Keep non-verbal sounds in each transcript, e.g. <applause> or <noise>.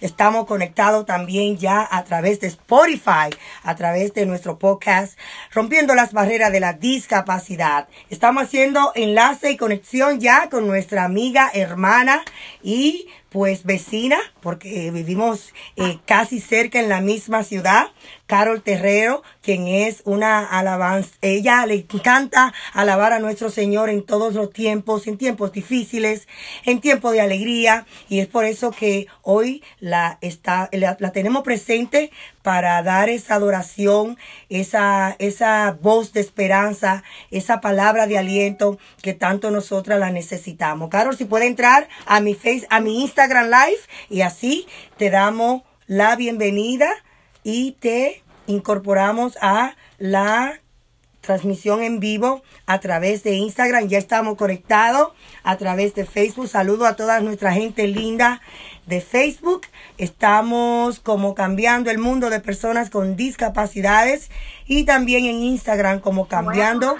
Estamos conectados también ya a través de Spotify, a través de nuestro podcast, rompiendo las barreras de la discapacidad. Estamos haciendo enlace y conexión ya con nuestra amiga, hermana y pues vecina, porque vivimos eh, casi cerca en la misma ciudad, Carol Terrero, quien es una alabanza. Ella le encanta alabar a nuestro Señor en todos los tiempos, en tiempos difíciles, en tiempos de alegría. Y es por eso que hoy la, está, la, tenemos presente para dar esa adoración, esa, esa voz de esperanza, esa palabra de aliento que tanto nosotras la necesitamos. Carol, si puede entrar a mi face, a mi Instagram Live y así te damos la bienvenida y te incorporamos a la transmisión en vivo a través de Instagram. Ya estamos conectados a través de Facebook. Saludo a toda nuestra gente linda de Facebook. Estamos como cambiando el mundo de personas con discapacidades y también en Instagram como cambiando.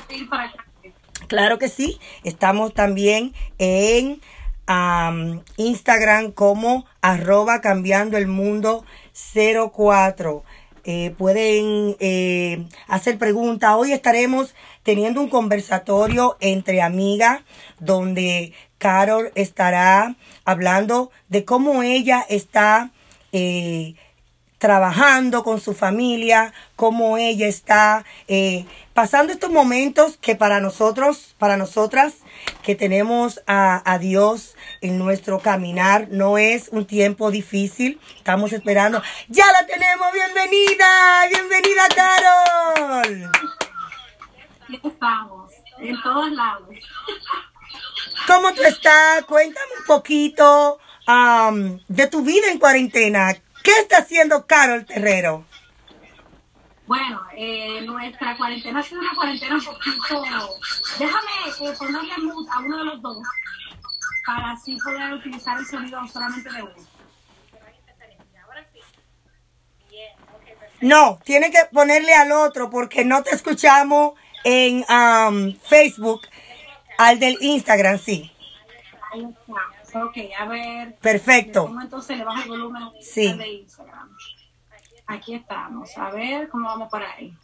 Claro que sí. Estamos también en Instagram como arroba cambiando el mundo 04. Eh, pueden eh, hacer preguntas. Hoy estaremos teniendo un conversatorio entre amigas donde Carol estará hablando de cómo ella está eh, trabajando con su familia, cómo ella está eh, pasando estos momentos que para nosotros, para nosotras que tenemos a, a, Dios en nuestro caminar, no es un tiempo difícil. Estamos esperando. Ya la tenemos, bienvenida, bienvenida Carol. Aquí estamos, en todos lados. ¿Cómo tú estás? Cuéntame un poquito um, de tu vida en cuarentena. ¿Qué está haciendo Carol Terrero? Bueno, eh, nuestra cuarentena ha sido una cuarentena un poquito... Déjame eh, ponerle mute a uno de los dos para así poder utilizar el sonido solamente de uno. No, tiene que ponerle al otro porque no te escuchamos en um, Facebook, al del Instagram, sí. Ahí está. Ok, a ver. Perfecto. ¿Cómo entonces le baja el volumen sí. de Instagram? Aquí estamos. A ver cómo vamos por ahí.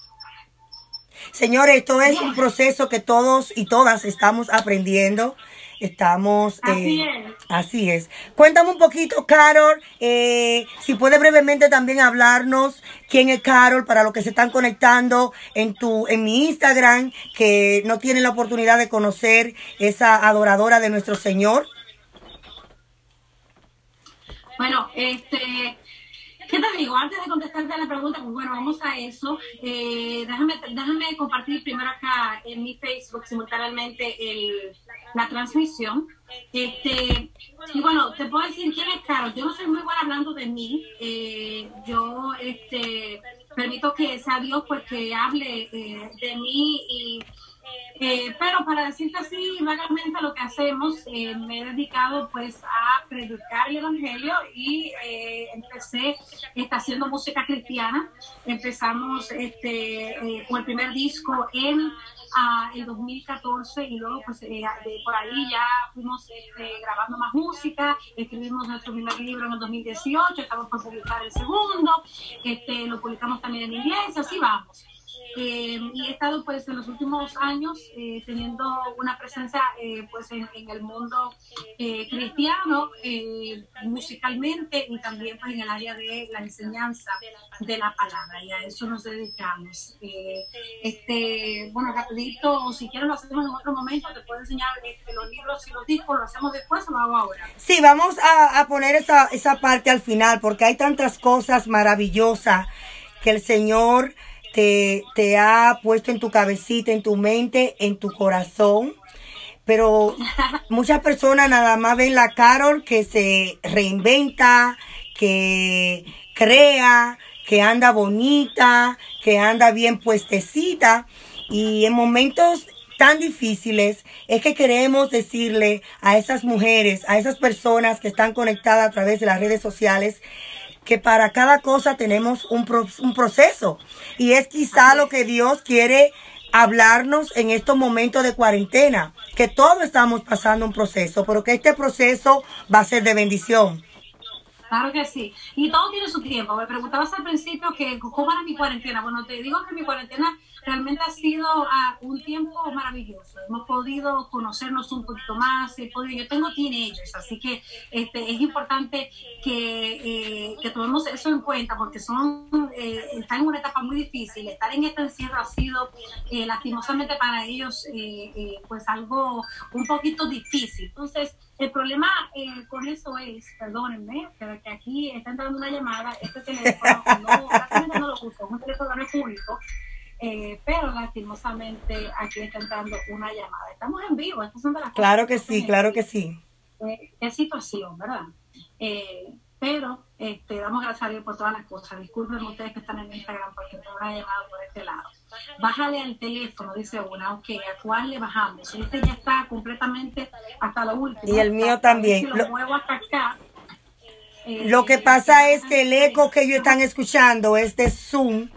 Señores, esto es un proceso que todos y todas estamos aprendiendo. Estamos. Así eh, es. Así es. Cuéntame un poquito, Carol, eh, si puede brevemente también hablarnos quién es Carol para los que se están conectando en tu, en mi Instagram, que no tienen la oportunidad de conocer esa adoradora de nuestro Señor. Bueno, este, ¿qué te digo? Antes de contestarte a la pregunta, pues bueno, vamos a eso. Eh, déjame, déjame compartir primero acá en mi Facebook simultáneamente el, la transmisión. Este, y bueno, te puedo decir quién es Carol. Yo no soy muy buena hablando de mí. Eh, yo este, permito que sea Dios pues que hable eh, de mí y eh, pero para decirte así, vagamente lo que hacemos, eh, me he dedicado pues a predicar el Evangelio y eh, empecé está, haciendo música cristiana. Empezamos este, con el primer disco en ah, el 2014 y luego pues de, por ahí ya fuimos este, grabando más música, escribimos nuestro primer libro en el 2018, estamos por publicar el segundo, este, lo publicamos también en inglés, así vamos. Eh, y he estado pues en los últimos años eh, teniendo una presencia eh, pues en, en, el mundo cristiano musicalmente y también pues en el área de la enseñanza de la palabra. Y a eso nos dedicamos. Este bueno rapidito si quieres lo hacemos en otro momento. Te puedo enseñar este, los libros y los discos. Lo hacemos después o lo hago ahora sí vamos a, a poner esa, esa parte al final porque hay tantas cosas maravillosas que el Señor te, ha puesto en tu cabecita, en tu mente, en tu corazón. Pero muchas personas nada más ven la Carol que se reinventa, que crea, que anda bonita, que anda bien puestecita. Y en momentos tan difíciles es que queremos decirle a esas mujeres, a esas personas que están conectadas a través de las redes sociales, que para cada cosa tenemos un, pro, un proceso. Y es quizá lo que Dios quiere hablarnos en estos momentos de cuarentena, que todos estamos pasando un proceso, pero que este proceso va a ser de bendición. Claro que sí. Y todo tiene su tiempo. Me preguntabas al principio que cómo era mi cuarentena. Bueno, te digo que mi cuarentena realmente ha sido uh, un tiempo maravilloso. Hemos podido conocernos un poquito más. He podido, yo tengo teenagers, así que este, es importante que, eh, que tomemos eso en cuenta porque son eh, están en una etapa muy difícil. Estar en este encierro ha sido eh, lastimosamente para ellos eh, eh, pues algo un poquito difícil. Entonces, el problema eh, con eso es, perdónenme, pero que aquí está entrando una llamada, este teléfono no, <laughs> no lo uso, es un teléfono público, eh, pero lastimosamente aquí está entrando una llamada. Estamos en vivo, estas son de las Claro que sí, claro que sí. Eh, qué situación, ¿verdad? Eh, pero este, damos gracias a Dios por todas las cosas. Disculpen ustedes que están en Instagram porque tengo una llamada por este lado. Bájale al teléfono, dice una, ok, ¿a cuál le bajamos? Este ya está completamente hasta lo último. Y el mío también. Si lo, lo muevo hasta acá. Eh, lo que pasa es que el eco que ellos están escuchando es de Zoom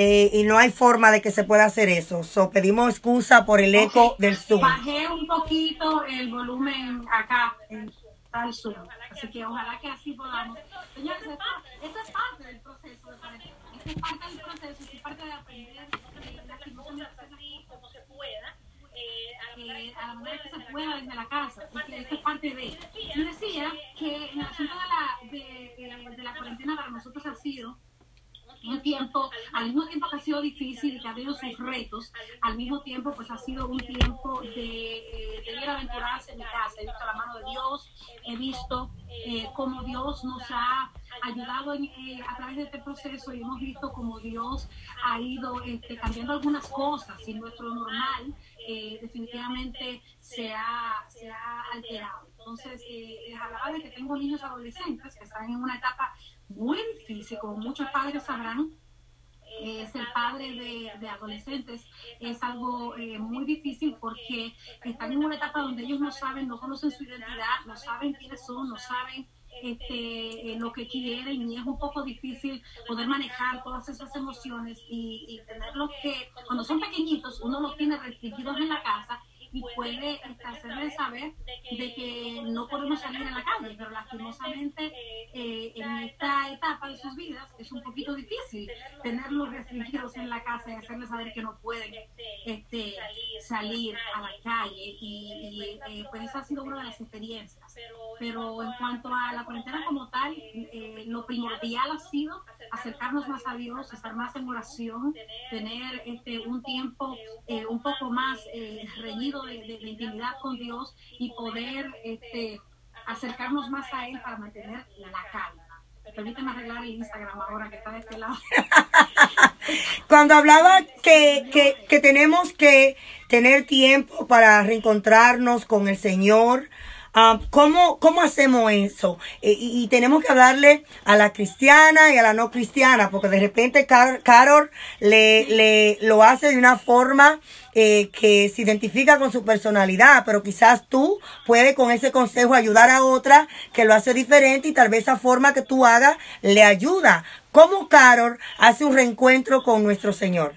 eh, y no hay forma de que se pueda hacer eso. So, pedimos excusa por el eco okay. del Zoom. Bajé un poquito el volumen acá en tal Zoom. Así que ojalá que así podamos. Señores, esto, esto es parte del proceso. Esto es parte del proceso, es parte de aprender así como se pueda. Eh, a la manera que se pueda desde la casa, porque esto es parte de. Yo decía que en el asunto de la, de, de, de la cuarentena para nosotros ha sido un tiempo, al mismo tiempo que ha sido difícil y que ha habido sus retos, al mismo tiempo pues ha sido un tiempo de, de ir a aventurarse en mi casa. He visto la mano de Dios, he visto eh, cómo Dios nos ha ayudado en, eh, a través de este proceso y hemos visto cómo Dios ha ido este, cambiando algunas cosas y nuestro normal eh, definitivamente se ha, se ha alterado. Entonces, eh, les hablaba de que tengo niños adolescentes que están en una etapa muy difícil, como muchos padres sabrán, eh, ser padre de, adolescentes es algo eh, muy difícil porque están en una etapa donde ellos no saben, no conocen su identidad, no saben quiénes son, no saben este, eh, lo que quieren y es un poco difícil poder manejar todas esas emociones y, y tenerlos que, cuando son pequeñitos, uno los tiene restringidos en la casa y puede hacerles saber de que no podemos salir a la calle, pero lastimosamente eh, en esta sus vidas es un poquito difícil tenerlos restringidos en la casa y hacerles saber que no pueden este, salir a la calle y, y eh, pues esa ha sido una de las experiencias. Pero en cuanto a la cuarentena como tal, eh, lo primordial ha sido acercarnos más a Dios, estar más en oración, tener este, un tiempo eh, un poco más eh, reñido de, de, de, intimidad con Dios y poder este, acercarnos más a Él para mantener la calma. Permíteme arreglar el Instagram ahora que está de este lado. <laughs> Cuando hablaba que, que, que tenemos que tener tiempo para reencontrarnos con el Señor, Um, ¿cómo, ¿Cómo hacemos eso? Eh, y, tenemos que hablarle a la cristiana y a la no cristiana, porque de repente Car Carol le, le, lo hace de una forma eh, que se identifica con su personalidad, pero quizás tú puedes con ese consejo ayudar a otra que lo hace diferente y tal vez esa forma que tú hagas le ayuda. ¿Cómo Carol hace un reencuentro con nuestro Señor?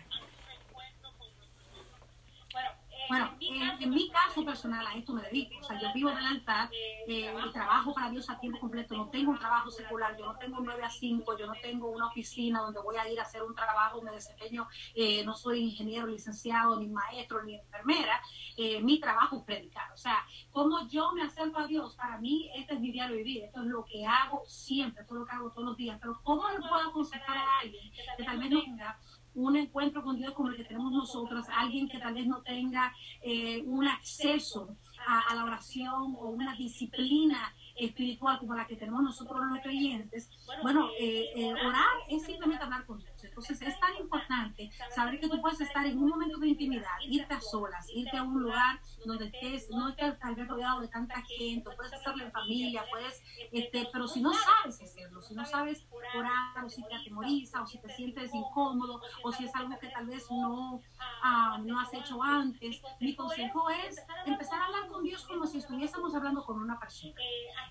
Bueno, en, en, mi caso personal a esto me dedico. O sea, yo vivo del altar, eh, trabajo para Dios a tiempo completo, no tengo un trabajo secular, yo no tengo un 9 a 5, yo no tengo una oficina donde voy a ir a hacer un trabajo, me desempeño, eh, no soy ingeniero, licenciado, ni maestro, ni enfermera. Eh, mi trabajo es predicar. O sea, como yo me acerco a Dios, para mí este es mi diario vivir, esto es lo que hago siempre, esto es lo que hago todos los días. Pero ¿cómo le puedo aconsejar a alguien que tal no tenga un encuentro con Dios como el que tenemos nosotros, alguien que tal vez no tenga eh, un acceso a, a, la oración o una disciplina espiritual como la que tenemos nosotros los creyentes, bueno, eh, eh, orar es simplemente hablar con Dios. Entonces es tan importante saber que tú puedes estar en un momento de intimidad, irte a solas, irte a un lugar donde estés, no estés tal vez rodeado de tanta gente, puedes hacerlo en familia, puedes, este, pero si no sabes hacerlo, si no sabes orar, o si te atemoriza, o si te sientes incómodo, o si es algo que tal vez no, uh, no has hecho antes, mi consejo es empezar a hablar con Dios como si estuviésemos hablando con una persona.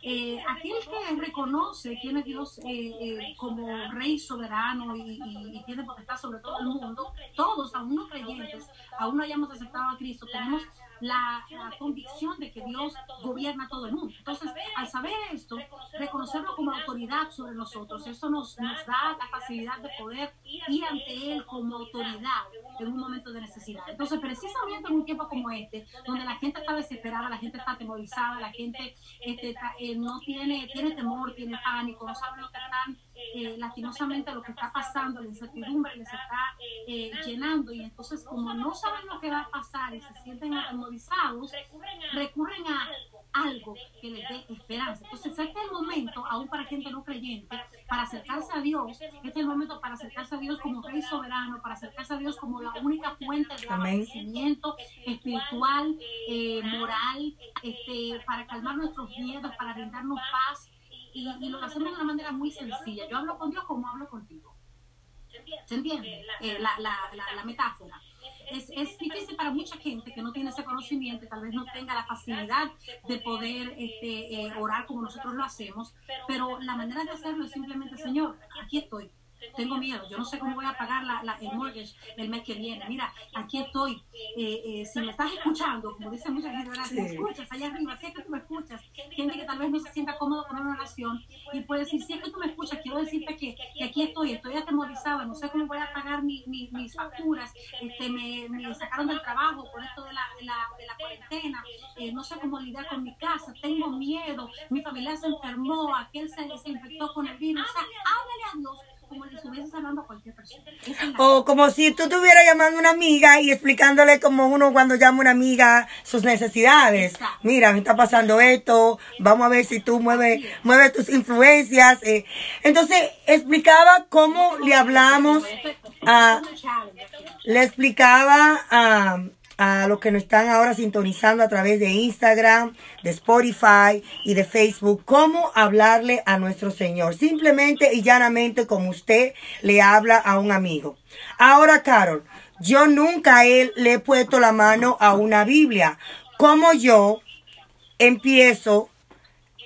Eh, aquel que reconoce quién es Dios eh, eh, como rey soberano y, y, y, tiene potestad sobre todo el mundo, todos, aún no creyentes, aún no hayamos aceptado a Cristo, tenemos la, convicción de que Dios gobierna todo el mundo. Entonces, al saber esto, reconocerlo como autoridad sobre nosotros, eso nos, nos da la facilidad de poder ir ante Él como autoridad en un momento de necesidad. Entonces, precisamente en un tiempo como este, donde la gente está desesperada, la gente está atemorizada, la gente este, eh, no tiene, tiene temor, tiene pánico, no sabe lo que están eh, lastimosamente lo que está pasando, la incertidumbre les está eh, llenando y entonces como no saben lo que va a pasar y se sienten atemorizados, recurren a algo que les dé esperanza. Entonces este es el momento, aún para gente no creyente, para acercarse a Dios, este es el momento para acercarse a Dios como Rey soberano, para acercarse a Dios como la única fuente de abastecimiento espiritual, eh, moral, este, para calmar nuestros miedos, para brindarnos paz y, y, lo hacemos de una manera muy sencilla. Yo hablo con Dios como hablo contigo. ¿Se entiende? Eh, la, la, la, metáfora. Es, es, difícil para mucha gente que no tiene ese conocimiento, tal vez no tenga la facilidad de poder este, eh, orar como nosotros lo hacemos, pero la manera de hacerlo es simplemente, Señor, aquí estoy tengo miedo, yo no sé cómo voy a pagar la, la, el mortgage el mes que viene. Mira, aquí estoy. Eh, eh, si me estás escuchando, como dice mucha gente, si me escuchas allá arriba, si es que tú me escuchas, gente que tal vez no se sienta cómodo con una oración y puede decir, si es que tú me escuchas, quiero decirte que, que aquí estoy, estoy atemorizada, no sé cómo voy a pagar mi, mis facturas, este, me, me, sacaron del trabajo por esto de la, de la, de la cuarentena, eh, no sé cómo lidiar con mi casa, tengo miedo, mi familia se enfermó, aquel se, se infectó con el virus. O sea, háblale a Dios como estuvieses hablando a cualquier persona. O como si tú estuvieras llamando a una amiga y explicándole como uno cuando llama a una amiga sus necesidades. Mira, me está pasando esto, vamos a ver si tú mueves, mueve tus influencias. Eh. Entonces, explicaba cómo le hablamos a... Le explicaba a a los que nos están ahora sintonizando a través de Instagram, de Spotify y de Facebook, cómo hablarle a nuestro Señor. Simplemente y llanamente como usted le habla a un amigo. Ahora, Carol, yo nunca a él le he puesto la mano a una Biblia. ¿Cómo yo empiezo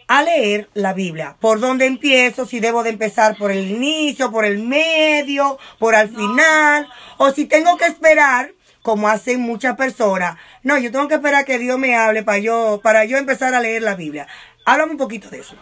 a leer la Biblia. ¿Por dónde empiezo? Si debo de empezar por el inicio, por el medio, por al final, o si tengo que esperar como hacen muchas personas. No, yo tengo que esperar que Dios me hable para yo, para yo empezar a leer la Biblia. Háblame un poquito de eso.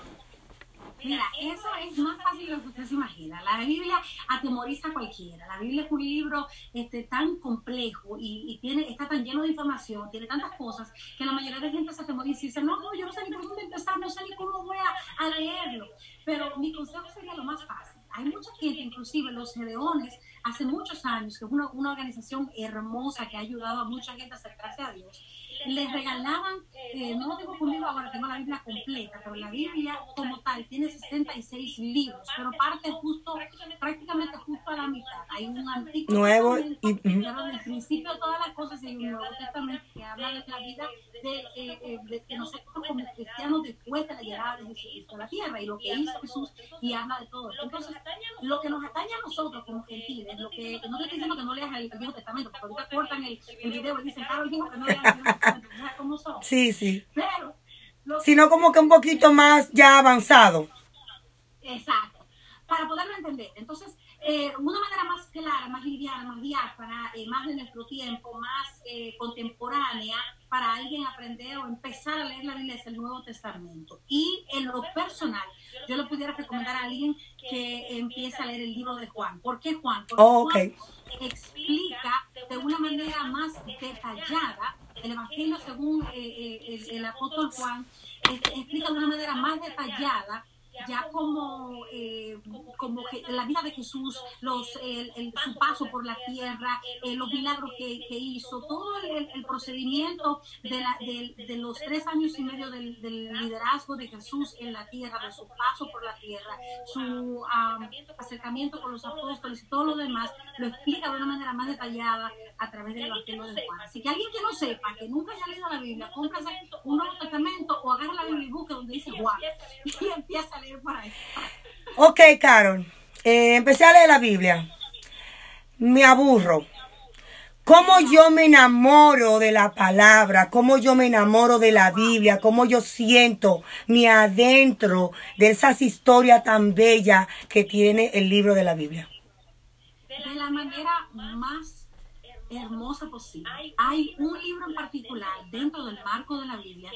Mira, eso es más fácil de lo que usted se imagina. La Biblia atemoriza a cualquiera. La Biblia es un libro este, tan complejo y, tiene, está tan lleno de información, tiene tantas cosas, que la mayoría de gente se atemoriza y dice, no, no, yo no sé ni por dónde empezar, no sé ni cómo voy a, a leerlo. Pero mi consejo sería lo más fácil. Hay mucha gente, inclusive los gedeones, hace muchos años, que es una, una organización hermosa que ha ayudado a mucha gente a acercarse a Dios, les regalaban, eh, no lo tengo conmigo ahora, tengo la Biblia completa, pero la Biblia como tal tiene 66 libros, pero parte justo, prácticamente justo a la mitad. Hay un antiguo nuevo y del principio de todas las cosas hay un Nuevo Testamento que habla de la vida de, eh, eh, de, que nosotros como cristianos después de la llegada de Jesucristo a la tierra y lo que hizo Jesús y habla de todo. Entonces, lo que nos atañe a nosotros como gentiles, lo que no te estoy diciendo que no leas el, Viejo Testamento, porque ahorita cortan el, el video y dicen, claro, dijo que no leas el Viejo Sí, sí. Sino como que un poquito más ya avanzado. Exacto. Para poderlo entender. Entonces, eh, una manera más clara, más liviana, más diáfana, eh, más de nuestro tiempo, más eh, contemporánea, para alguien aprender o empezar a leer la Biblia es el Nuevo Testamento. Y en lo personal, yo le pudiera recomendar a alguien que empiece a leer el libro de Juan. ¿Por qué Juan? Porque oh, Juan explica de una manera más detallada el Evangelio según el, el, apóstol Juan explica de una manera más detallada ya como, eh, como que la vida de Jesús, los, el, su paso por la tierra, eh, los milagros que, que, hizo, todo el, el procedimiento de, la, de, de, los tres años y medio del, del, liderazgo de Jesús en la tierra, de su paso por la tierra, su um, acercamiento con los apóstoles y todo lo demás, lo explica de una manera más detallada a través del Evangelio de Juan. Así que alguien que no sepa, que nunca haya leído la Biblia, cómprase un Nuevo Testamento o agarra la Biblia y busque donde dice Juan <laughs> y empieza a Ok, Carol. Eh, empecé a leer la Biblia. Me aburro. ¿Cómo yo me enamoro de la palabra? ¿Cómo yo me enamoro de la Biblia? ¿Cómo yo siento mi adentro de esas historias tan bellas que tiene el libro de la Biblia? De la manera más hermosa posible. Hay un libro en particular dentro del marco de la Biblia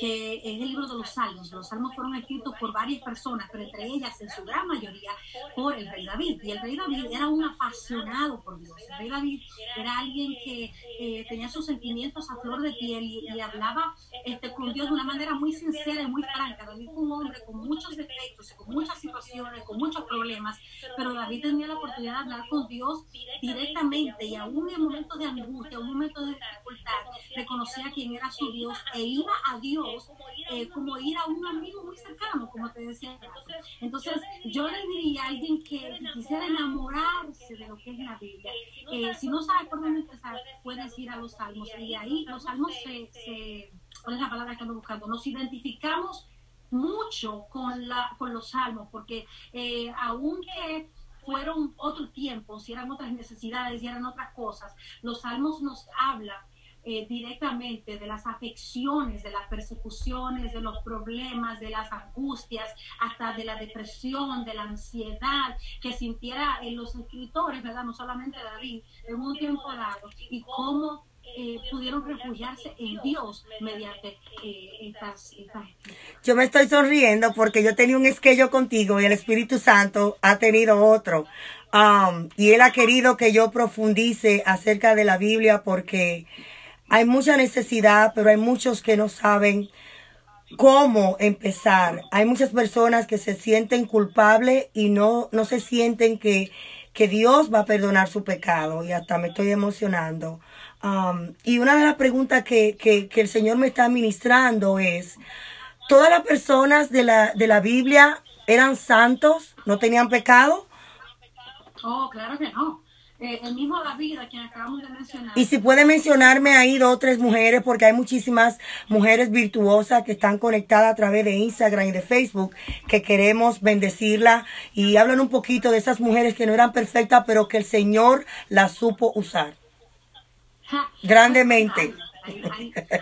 que es el libro de los Salmos. Los Salmos fueron escritos por varias personas, pero entre ellas, en su gran mayoría, por el rey David. Y el rey David era un apasionado por Dios. El rey David era alguien que eh, tenía sus sentimientos a flor de piel y, hablaba este, con Dios de una manera muy sincera y muy franca. David fue un hombre con muchos defectos, con muchas situaciones, con muchos problemas, pero David tenía la oportunidad de hablar con Dios directamente y aún en momentos de angustia, en momentos de dificultad, reconocía quién era su Dios e iba a Dios eh, como ir a un amigo muy cercano, como te decía. Entonces, yo le diría a alguien que quisiera enamorarse de lo que es la Biblia, eh, si no sabe por dónde empezar, puedes ir a los salmos y ahí los salmos se, se ¿cuál es la palabra que ando buscando? Nos identificamos mucho con, la, con los salmos, porque eh, aunque fueron otros tiempos, y eran otras necesidades, y eran otras cosas, los salmos nos hablan eh, directamente de las afecciones, de las persecuciones, de los problemas, de las angustias, hasta de la depresión, de la ansiedad que sintiera en los escritores, ¿verdad? No solamente David, en un tiempo dado, y cómo eh, pudieron refugiarse en Dios mediante eh, estas, Yo me estoy sonriendo porque yo tenía un esquello contigo y el Espíritu Santo ha tenido otro. Um, y Él ha querido que yo profundice acerca de la Biblia porque hay mucha necesidad, pero hay muchos que no saben cómo empezar. Hay muchas personas que se sienten culpables y no, no se sienten que, que Dios va a perdonar su pecado. Y hasta me estoy emocionando. Um, y una de las preguntas que, que, que, el Señor me está ministrando es, ¿todas las personas de la, de la Biblia eran santos? ¿No tenían pecado? Oh, claro que no. Eh, el mismo David, a quien acabamos de mencionar. Y si puede mencionarme ahí dos o tres mujeres, porque hay muchísimas mujeres virtuosas que están conectadas a través de Instagram y de Facebook, que queremos bendecirla. Y hablan un poquito de esas mujeres que no eran perfectas, pero que el Señor las supo usar. Grandemente.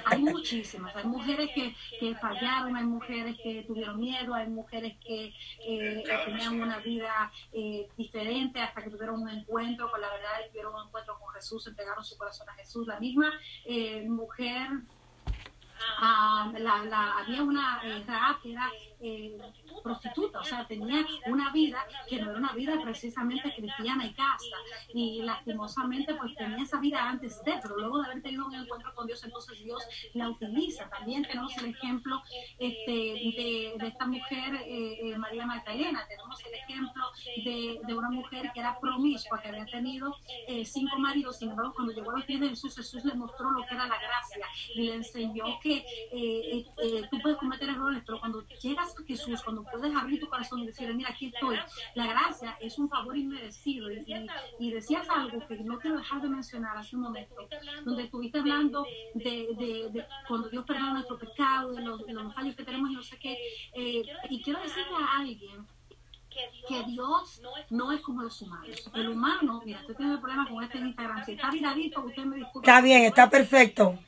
Hay, muchísimas, hay mujeres que, fallaron, hay mujeres que tuvieron miedo, hay mujeres que eh, tenían una vida eh, diferente hasta que tuvieron un encuentro con la verdad tuvieron un encuentro con Jesús, entregaron su corazón a Jesús. La misma eh, mujer Ah, la, la, había una eh, que era eh, prostituta, o sea, tenía una vida que no era una vida precisamente cristiana y casta, y lastimosamente pues tenía esa vida antes de, pero luego de haber tenido un encuentro con Dios, entonces Dios la utiliza. También tenemos el ejemplo este, de, de esta mujer, eh, eh María Magdalena, tenemos el ejemplo de, de, una mujer que era promiscua, que había tenido eh, cinco maridos, sin embargo, cuando llegó a los pies de Jesús, Jesús le mostró lo que era la gracia y le enseñó que eh, eh, tú puedes cometer errores, pero cuando llegas a Jesús, cuando puedes abrir tu corazón y decirle, mira, aquí estoy, la gracia es un favor inmerecido. Y, decías algo que no quiero dejar de mencionar hace un momento, donde estuviste hablando de, de, cuando Dios perdona nuestro pecado, de los, fallos que tenemos y no sé qué. Eh, y quiero decirle a alguien que Dios no es como los humanos. El humano, mira, estoy teniendo problemas con este Instagram. Si está viradito, usted me disculpa. Está bien, está perfecto.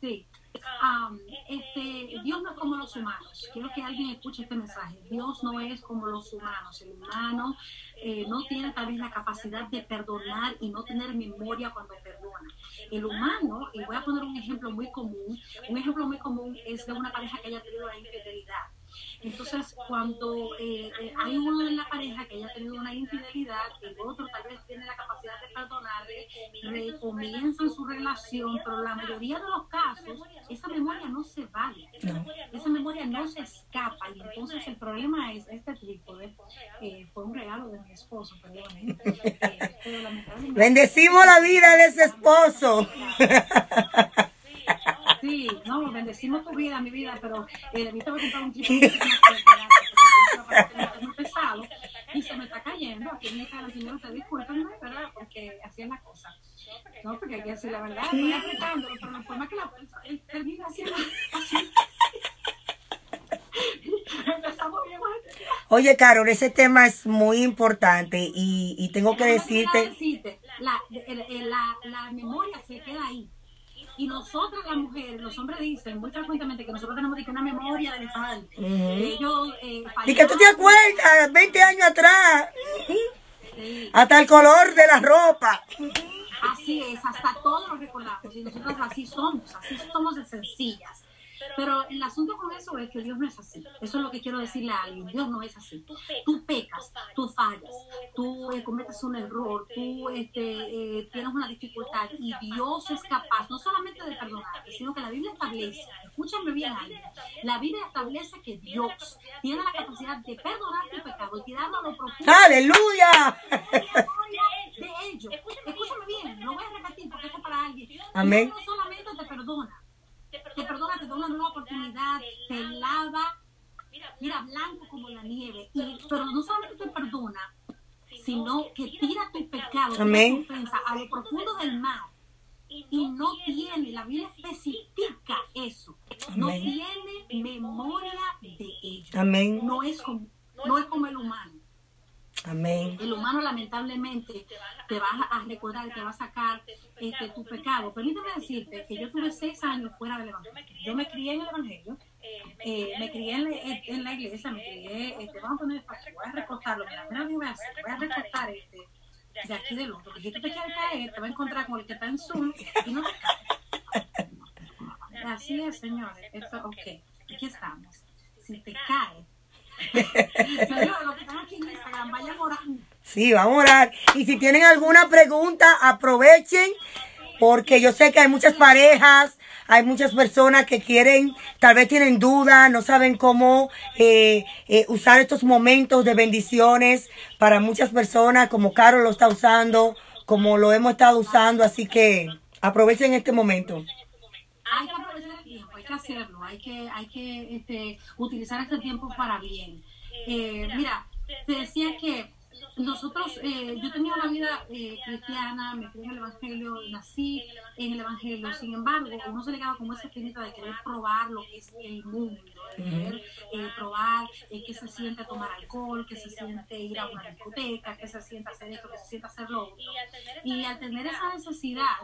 Sí. Um, este, Dios no es como los humanos. Quiero que alguien escuche este mensaje. Dios no es como los humanos. El humano eh, no tiene tal vez la capacidad de perdonar y no tener memoria cuando perdona. El humano, y voy a poner un ejemplo muy común, un ejemplo muy común es de una pareja que haya tenido la infidelidad. Entonces, cuando eh, eh, hay uno en la pareja que haya tenido una infidelidad, el otro tal vez tiene la capacidad de perdonarle, recomienzan su relación, pero la mayoría de los casos, esa memoria no se vale, esa memoria no se escapa, y entonces el problema es este tipo de, eh, fue un regalo de mi esposo, perdón. Bendecimos la vida de ese esposo. <laughs> Sí, no, bendecimos tu vida, mi vida, pero eh, me estaba comprando un tipo <laughs> muy pesado y se me está cayendo. Aquí en mi cara, señor, te disculpen, ¿verdad? Porque así es la cosa. No, porque hay que decir la verdad, estoy apretándolo, pero la forma que la él termina haciendo así. Oye, Carol, ese tema es muy importante y, y tengo que decirte... La, la, la memoria se queda ahí. Y nosotras las mujeres, los hombres dicen muy frecuentemente que nosotros tenemos una memoria de elefante. Ellos, eh, y que tú te acuerdas, 20 años atrás. Hasta el color de la ropa. Así así es, hasta todos lo recordamos y nosotros así somos, así somos de sencillas. Pero el asunto con eso es que Dios no es así. Eso es lo que quiero decirle a alguien. Dios no es así. Tú pecas, tú fallas, tú eh, cometes un error, tú este, eh, tienes una dificultad y Dios es capaz no solamente de perdonarte, sino que la Biblia establece, escúchame bien alguien, la Biblia establece que Dios tiene la capacidad de perdonar tu pecado y tirarlo a lo profundo. ¡Aleluya! De ellos. Escúchame bien, no voy a repetir porque esto es para alguien. Amén. Dios no solamente te perdona, te perdona, te da una nueva oportunidad, te lava, mira, blanco como la nieve. Y, pero no solamente te perdona, sino que tira tu pecado, Amén. tu ofensa a lo profundo del mar. Y no tiene, la Biblia especifica eso. No Amén. tiene memoria de ello. Amén. No es como, no es como el humano. Amén. El humano lamentablemente te va a recordar, te va a sacar este, tu pecado. Permíteme decirte que yo tuve seis años fuera del Evangelio. Yo me crié en el Evangelio, eh, me crié en la, iglesia, me crié, este, vamos a poner voy a recortarlo, mira, voy a recortar este, de aquí del otro, si tú te quieres caer, te vas a encontrar con el que está en Zoom y no te caes. Así es, señores, esto, ok, aquí estamos. Si te caes, señores, los que están aquí en Instagram, vayan orando. Sí, vamos a orar. Y si tienen alguna pregunta, aprovechen, porque yo sé que hay muchas parejas, hay muchas personas que quieren, tal vez tienen dudas, no saben cómo eh, eh, usar estos momentos de bendiciones para muchas personas, como Carol lo está usando, como lo hemos estado usando, así que aprovechen este momento. Que hacerlo, hay que, hay que este, utilizar este tiempo para bien. Eh, mira, te decía que nosotros, eh, yo tenía una vida eh, cristiana, me crié en el Evangelio, nací en el Evangelio, sin embargo, uno se le queda como esa espinita de querer probar lo que es el mundo, de querer eh, probar eh, qué se siente tomar alcohol, qué se siente ir a una discoteca, qué se siente hacer esto, qué se siente hacer lo otro. Y al tener esa necesidad,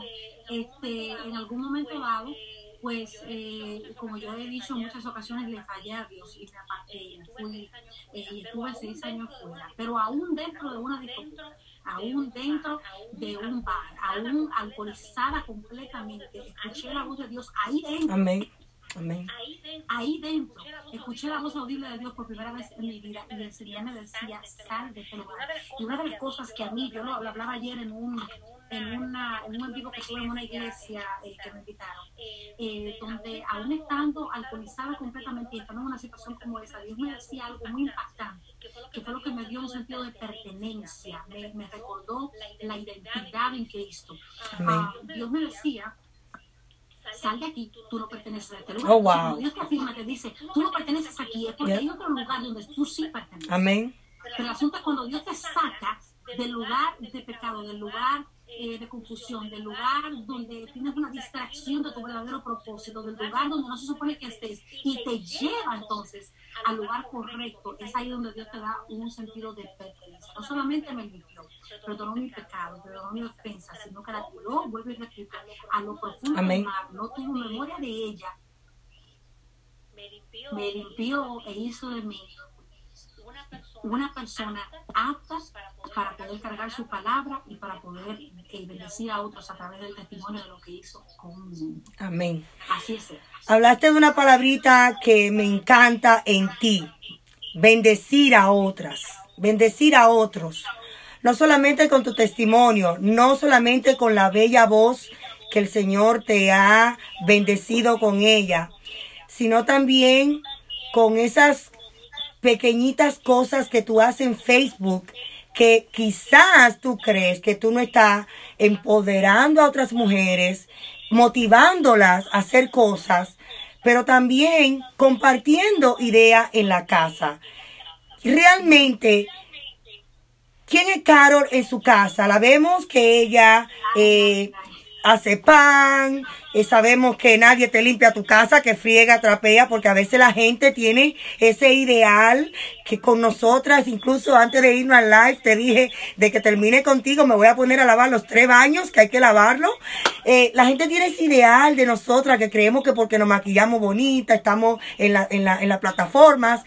este, en algún momento dado, pues eh, como yo he dicho en muchas ocasiones, le fallé a Dios y me aparté y fui eh, y estuve seis años fuera, pero aún dentro de una discoteca, aún dentro de un bar, aún alcoholizada completamente, escuché la voz de Dios ahí dentro Amén. Amén. ahí dentro escuché la voz audible de Dios por primera vez en mi vida y el Señor me decía, sal de este lugar. Y una de las cosas que a mí, yo lo, lo hablaba ayer en un, en, una, en un vivo que tuve en una iglesia eh, que me invitaron, eh, donde aún estando alcoholizada completamente y estando en una situación como esa, Dios me decía algo muy impactante, que fue lo que me dio un sentido de pertenencia, me, me recordó la identidad en Cristo. Ah, Dios me decía, sal de aquí, tú no perteneces a este lugar. Oh, wow. Dios te afirma, te dice, tú no perteneces aquí, es porque Yeah. hay otro lugar donde tú sí perteneces. Amén. Pero el asunto es cuando Dios te saca del lugar de pecado, del lugar eh, de confusión, del lugar donde tienes una distracción de tu verdadero propósito, del lugar donde no se supone que estés y te lleva entonces al lugar correcto. Es ahí donde Dios te da un sentido de pertenencia. No solamente me limpió, perdonó mi pecado, perdonó mi ofensa, sino que la tiró, vuelve y repito, a lo profundo Amén. del mar. No tuvo memoria de ella, me limpió e hizo de mí una persona apta para poder cargar su palabra y para poder eh, bendecir a otros a través del testimonio de lo que hizo conmigo. Amén. Así es. Hablaste de una palabrita que me encanta en ti. Bendecir a otras. Bendecir a otros. No solamente con tu testimonio, no solamente con la bella voz que el Señor te ha bendecido con ella, sino también con esas pequeñitas cosas que tú haces en Facebook que quizás tú crees que tú no estás empoderando a otras mujeres, motivándolas a hacer cosas, pero también compartiendo ideas en la casa. Realmente, ¿quién es Carol en su casa? La vemos que ella eh, hace pan, eh, sabemos que nadie te limpia tu casa, que friega, trapea, porque a veces la gente tiene ese ideal que con nosotras, incluso antes de irnos al live, te dije de que termine contigo, me voy a poner a lavar los tres baños, que hay que lavarlo. Eh, la gente tiene ese ideal de nosotras que creemos que porque nos maquillamos bonita, estamos en, la, en, la, en las plataformas.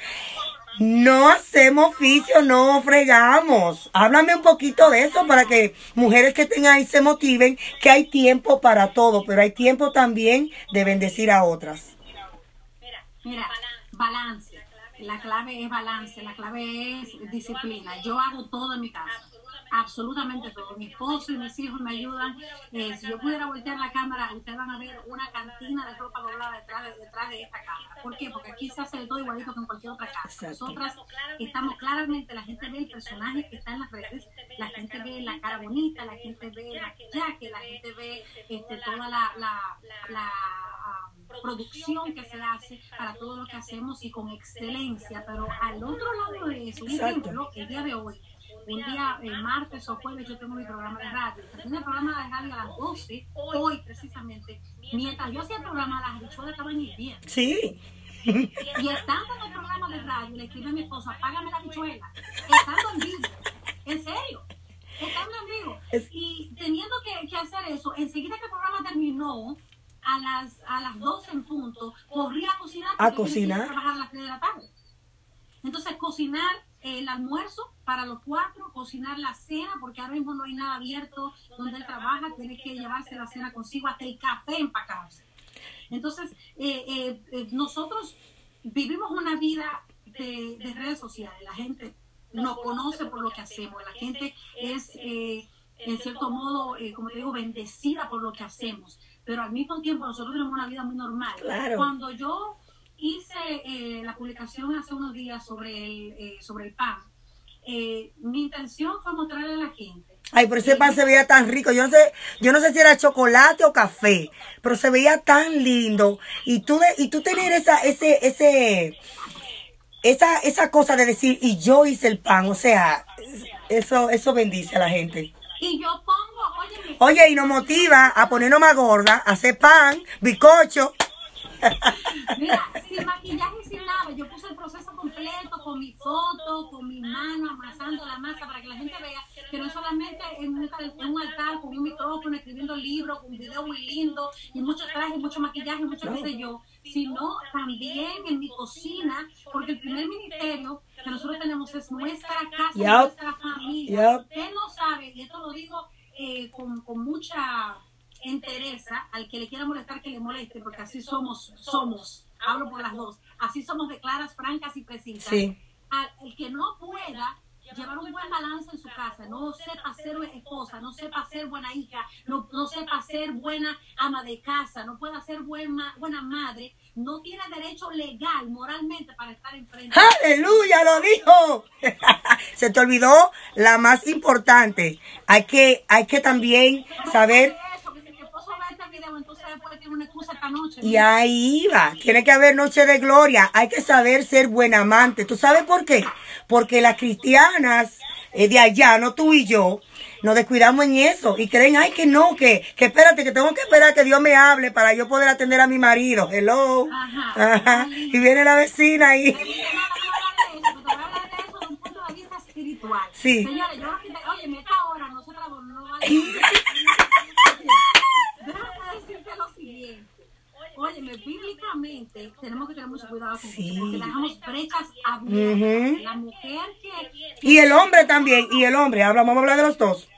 No hacemos oficio, no fregamos. Háblame un poquito de eso para que mujeres que tengan ahí se motiven, que hay tiempo para todo, pero hay tiempo también de bendecir a otras. Mira, balance. La clave es balance, la clave es disciplina. Yo hago todo en mi casa absolutamente todo. Mi esposo y mis hijos me ayudan. Eh, si yo pudiera voltear la cámara, ustedes van a ver una cantina de ropa doblada detrás de, detrás de esta cámara. ¿Por qué? Porque aquí se hace de todo igualito que en cualquier otra casa. Nosotras estamos claramente, la gente ve el personaje que está en las redes, la gente ve la cara bonita, la gente ve el maquillaje, la gente ve este, toda la, la, la um, producción que se hace para todo lo que hacemos y con excelencia, pero al otro lado de eso, un ejemplo, el día de hoy, un día, el martes o jueves, yo tengo mi programa de radio. Tengo el programa de radio a las 12, hoy precisamente. Mientras yo hacía el programa, las habichuelas estaban bien. Sí. Y estando en el programa de radio, le escribe a mi esposa, págame la habichuela. Estando en vivo. En serio. Estando en vivo. Y teniendo que, que hacer eso, enseguida que el programa terminó, a las, a las 12 en punto, corrí a cocinar. A cocinar. trabajar a las 3 de la tarde. Entonces, cocinar el almuerzo para los cuatro, cocinar la cena, porque ahora mismo no hay nada abierto donde él trabaja, tiene que llevarse la cena consigo, hasta el café empacarse. Entonces, eh, eh, eh, nosotros vivimos una vida de, de, redes sociales, la gente nos conoce por lo que hacemos, la gente es, en cierto modo, como te digo, bendecida por lo que hacemos, pero al mismo tiempo nosotros tenemos una vida muy normal. Claro. Cuando yo hice eh, la publicación hace unos días sobre el, eh, sobre el pan. Eh, mi intención fue mostrarle a la gente. Ay, pero ese pan se veía tan rico. Yo no sé, yo no sé si era chocolate o café, pero se veía tan lindo. Y tú, y tú tener esa, ese, ese, esa, esa cosa de decir, y yo hice el pan, o sea, eso, eso bendice a la gente. Y yo pongo, oye, oye, y nos motiva a ponernos más gorda, a hacer pan, bizcocho. Mira, sin maquillaje y sin nada, yo puse el proceso completo con mi foto, con mi mano amasando la masa para que la gente vea que no solamente en un, altar con un micrófono escribiendo libros, con un video muy lindo y muchos trajes, mucho maquillaje, mucho qué sé yo, sino también en mi cocina, porque el primer ministerio que nosotros tenemos es nuestra casa, yep. nuestra familia. Yep. Usted no sabe, y esto lo digo eh, con, con mucha interesa al que le quiera molestar que le moleste, porque así somos, somos, hablo por las dos, así somos de claras, francas y precisas. Sí. Al, el que no pueda llevar un buen balance en su casa, no sepa ser esposa, no sepa ser buena hija, no, no sepa ser buena ama de casa, no pueda ser buena, buena madre, no tiene derecho legal, moralmente, para estar enfrente. ¡Aleluya! ¡Lo dijo! <laughs> Se te olvidó la más importante. Hay que, hay que también saber y ahí va, tiene que haber noche de gloria, hay que saber ser buen amante. ¿Tú sabes por qué? Porque las cristianas eh, de allá, no tú y yo, nos descuidamos en eso y creen, ay, que no, que, que espérate, que tengo que esperar que Dios me hable para yo poder atender a mi marido. Hello. Ajá. Ajá. Y viene la vecina y... Sí. Señores, yo, oye, me esta hora, nosotros no vale. <laughs> Déjame decirte lo siguiente. Óyeme, tenemos que tener mucho cuidado con Sí. eso, porque dejamos brechas abiertas. Ujú. La mujer que... Y el hombre también, y el hombre, habla, vamos a hablar de los dos.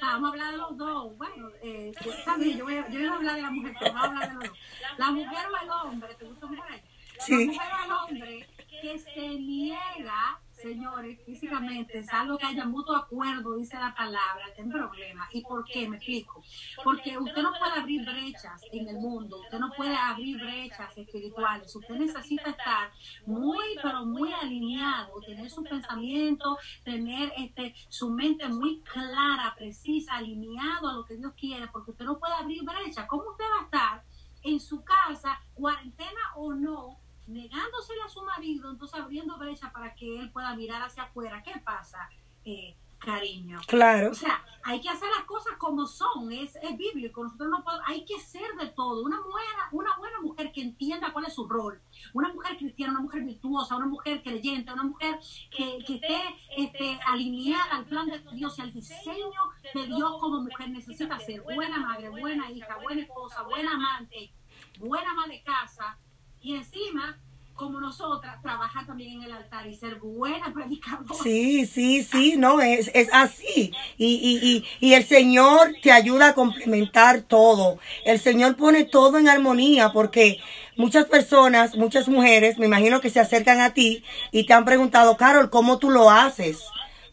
Vamos a hablar de los dos. Bueno, eh, bien, yo voy, a, yo voy a hablar de la mujer, pero vamos a hablar de los dos. La mujer o el hombre, ¿te gusta mujer? Sí. La mujer o el hombre que se niega, señores, físicamente, salvo que haya mutuo acuerdo, dice la palabra, ten problema. ¿Y por qué? Me explico. Porque usted no puede abrir brechas en el mundo, usted no puede abrir brechas espirituales. Usted necesita estar muy, pero muy alineado, tener su pensamiento, tener este, su mente muy clara, precisa, alineado a lo que Dios quiere, porque usted no puede abrir brechas. ¿Cómo usted va a estar en su casa, cuarentena o no? Negándosele a su marido, entonces abriendo brecha para que él pueda mirar hacia afuera. ¿Qué pasa, eh, cariño? Claro. O sea, hay que hacer las cosas como son, es, es bíblico. Nosotros no podemos, hay que ser de todo. Una buena, una buena mujer que entienda cuál es su rol. Una mujer cristiana, una mujer virtuosa, una mujer creyente, una mujer que, que esté este, alineada al plan de Dios y al diseño de Dios como mujer. Necesita ser buena madre, buena hija, buena esposa, buena amante, buena ama de casa y encima como nosotras, trabajar también en el altar y ser buena <laughs> predicadora. Sí, sí, sí, no, es, es así. Y, y, y, y el Señor te ayuda a complementar todo. El Señor pone todo en armonía porque muchas personas, muchas mujeres, me imagino que se acercan a ti y te han preguntado, Carol, ¿cómo tú lo haces?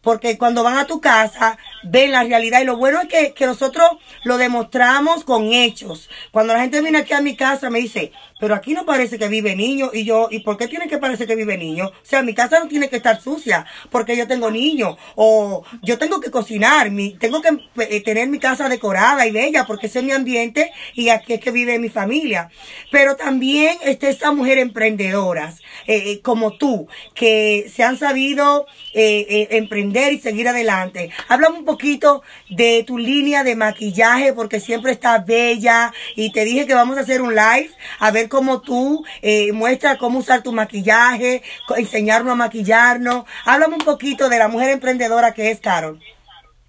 porque cuando van a tu casa ven la realidad y lo bueno es que, que, nosotros lo demostramos con hechos. Cuando la gente viene aquí a mi casa me dice, pero aquí no parece que vive niño y yo, ¿y por qué tiene que parecer que vive niño? O sea, mi casa no tiene que estar sucia porque yo tengo niños o yo tengo que cocinar, mi, tengo que eh, tener mi casa decorada y bella porque ese es mi ambiente y aquí es que vive mi familia. Pero también está esta mujer emprendedoras eh, eh, como tú que se han sabido emprender y seguir adelante. Háblame un poquito de tu línea de maquillaje porque siempre está bella y te dije que vamos a hacer un live a ver cómo tú eh, muestras cómo usar tu maquillaje, enseñarnos a maquillarnos. Háblame un poquito de la mujer emprendedora que es Carol.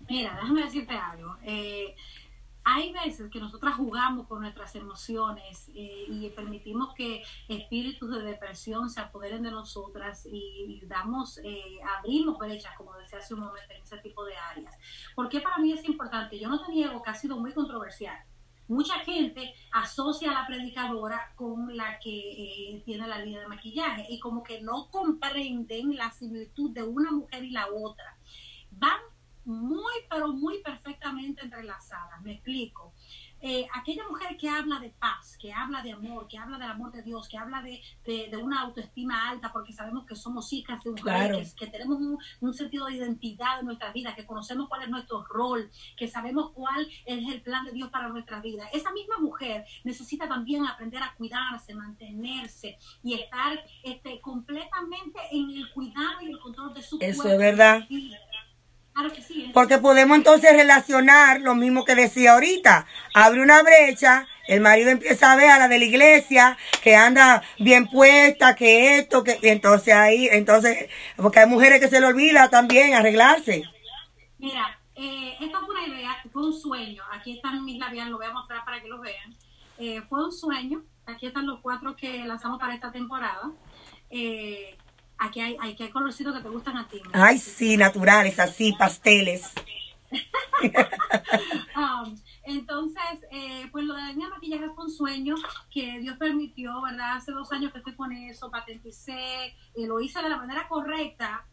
Mira, déjame decirte algo. Eh, hay veces que nosotras jugamos con nuestras emociones eh, y permitimos que espíritus de depresión se apoderen de nosotras y, damos, eh, abrimos brechas, como decía hace un momento, en ese tipo de áreas. ¿Por qué para mí es importante? Yo no te niego que ha sido muy controversial Mucha gente asocia a la predicadora con la que eh, tiene la línea de maquillaje y como que no comprenden la similitud de una mujer y la otra. Van muy, pero muy perfectamente entrelazadas. Me explico. Eh, aquella mujer que habla de paz, que habla de amor, que habla del amor de Dios, que habla de, de, una autoestima alta, porque sabemos que somos hijas de un claro. que, tenemos un, sentido de identidad en nuestra vida, que conocemos cuál es nuestro rol, que sabemos cuál es el plan de Dios para nuestra vida. Esa misma mujer necesita también aprender a cuidarse, mantenerse y estar este, completamente en el cuidado y el control de su Eso es verdad. Porque podemos entonces relacionar lo mismo que decía ahorita. Abre una brecha, el marido empieza a ver a la de la iglesia que anda bien puesta, que esto, que entonces ahí, entonces, porque hay mujeres que se le olvida también arreglarse. Mira, eh, esto fue una idea, fue un sueño. Aquí están mis labiales, lo voy a mostrar para que lo vean. Eh, fue un sueño. Aquí están los cuatro que lanzamos para esta temporada. Eh, Aquí hay, hay que colorcitos que te gustan a ti. Ay, sí, naturales, así, pasteles. <laughs> Um, entonces, eh, pues lo de la maquillaje fue un sueño que Dios permitió, ¿verdad? Hace dos años que estoy con eso, patenticé, y lo hice de la manera correcta,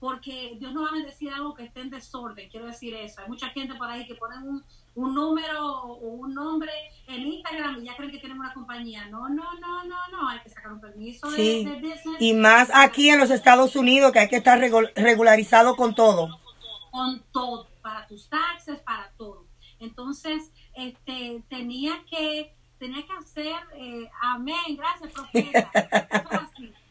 porque Dios no va a decir algo que esté en desorden, quiero decir eso. Hay mucha gente por ahí que ponen un, un número o un nombre en Instagram y ya creen que tienen una compañía. No, no, no, no, no, hay que sacar un permiso sí. de, business. Y más aquí en los Estados Unidos que hay que estar regularizado con todo. Con todo, para tus taxes, para todo. Entonces, este, tenía que, tenía que hacer, eh, amén, gracias, profeta. <laughs>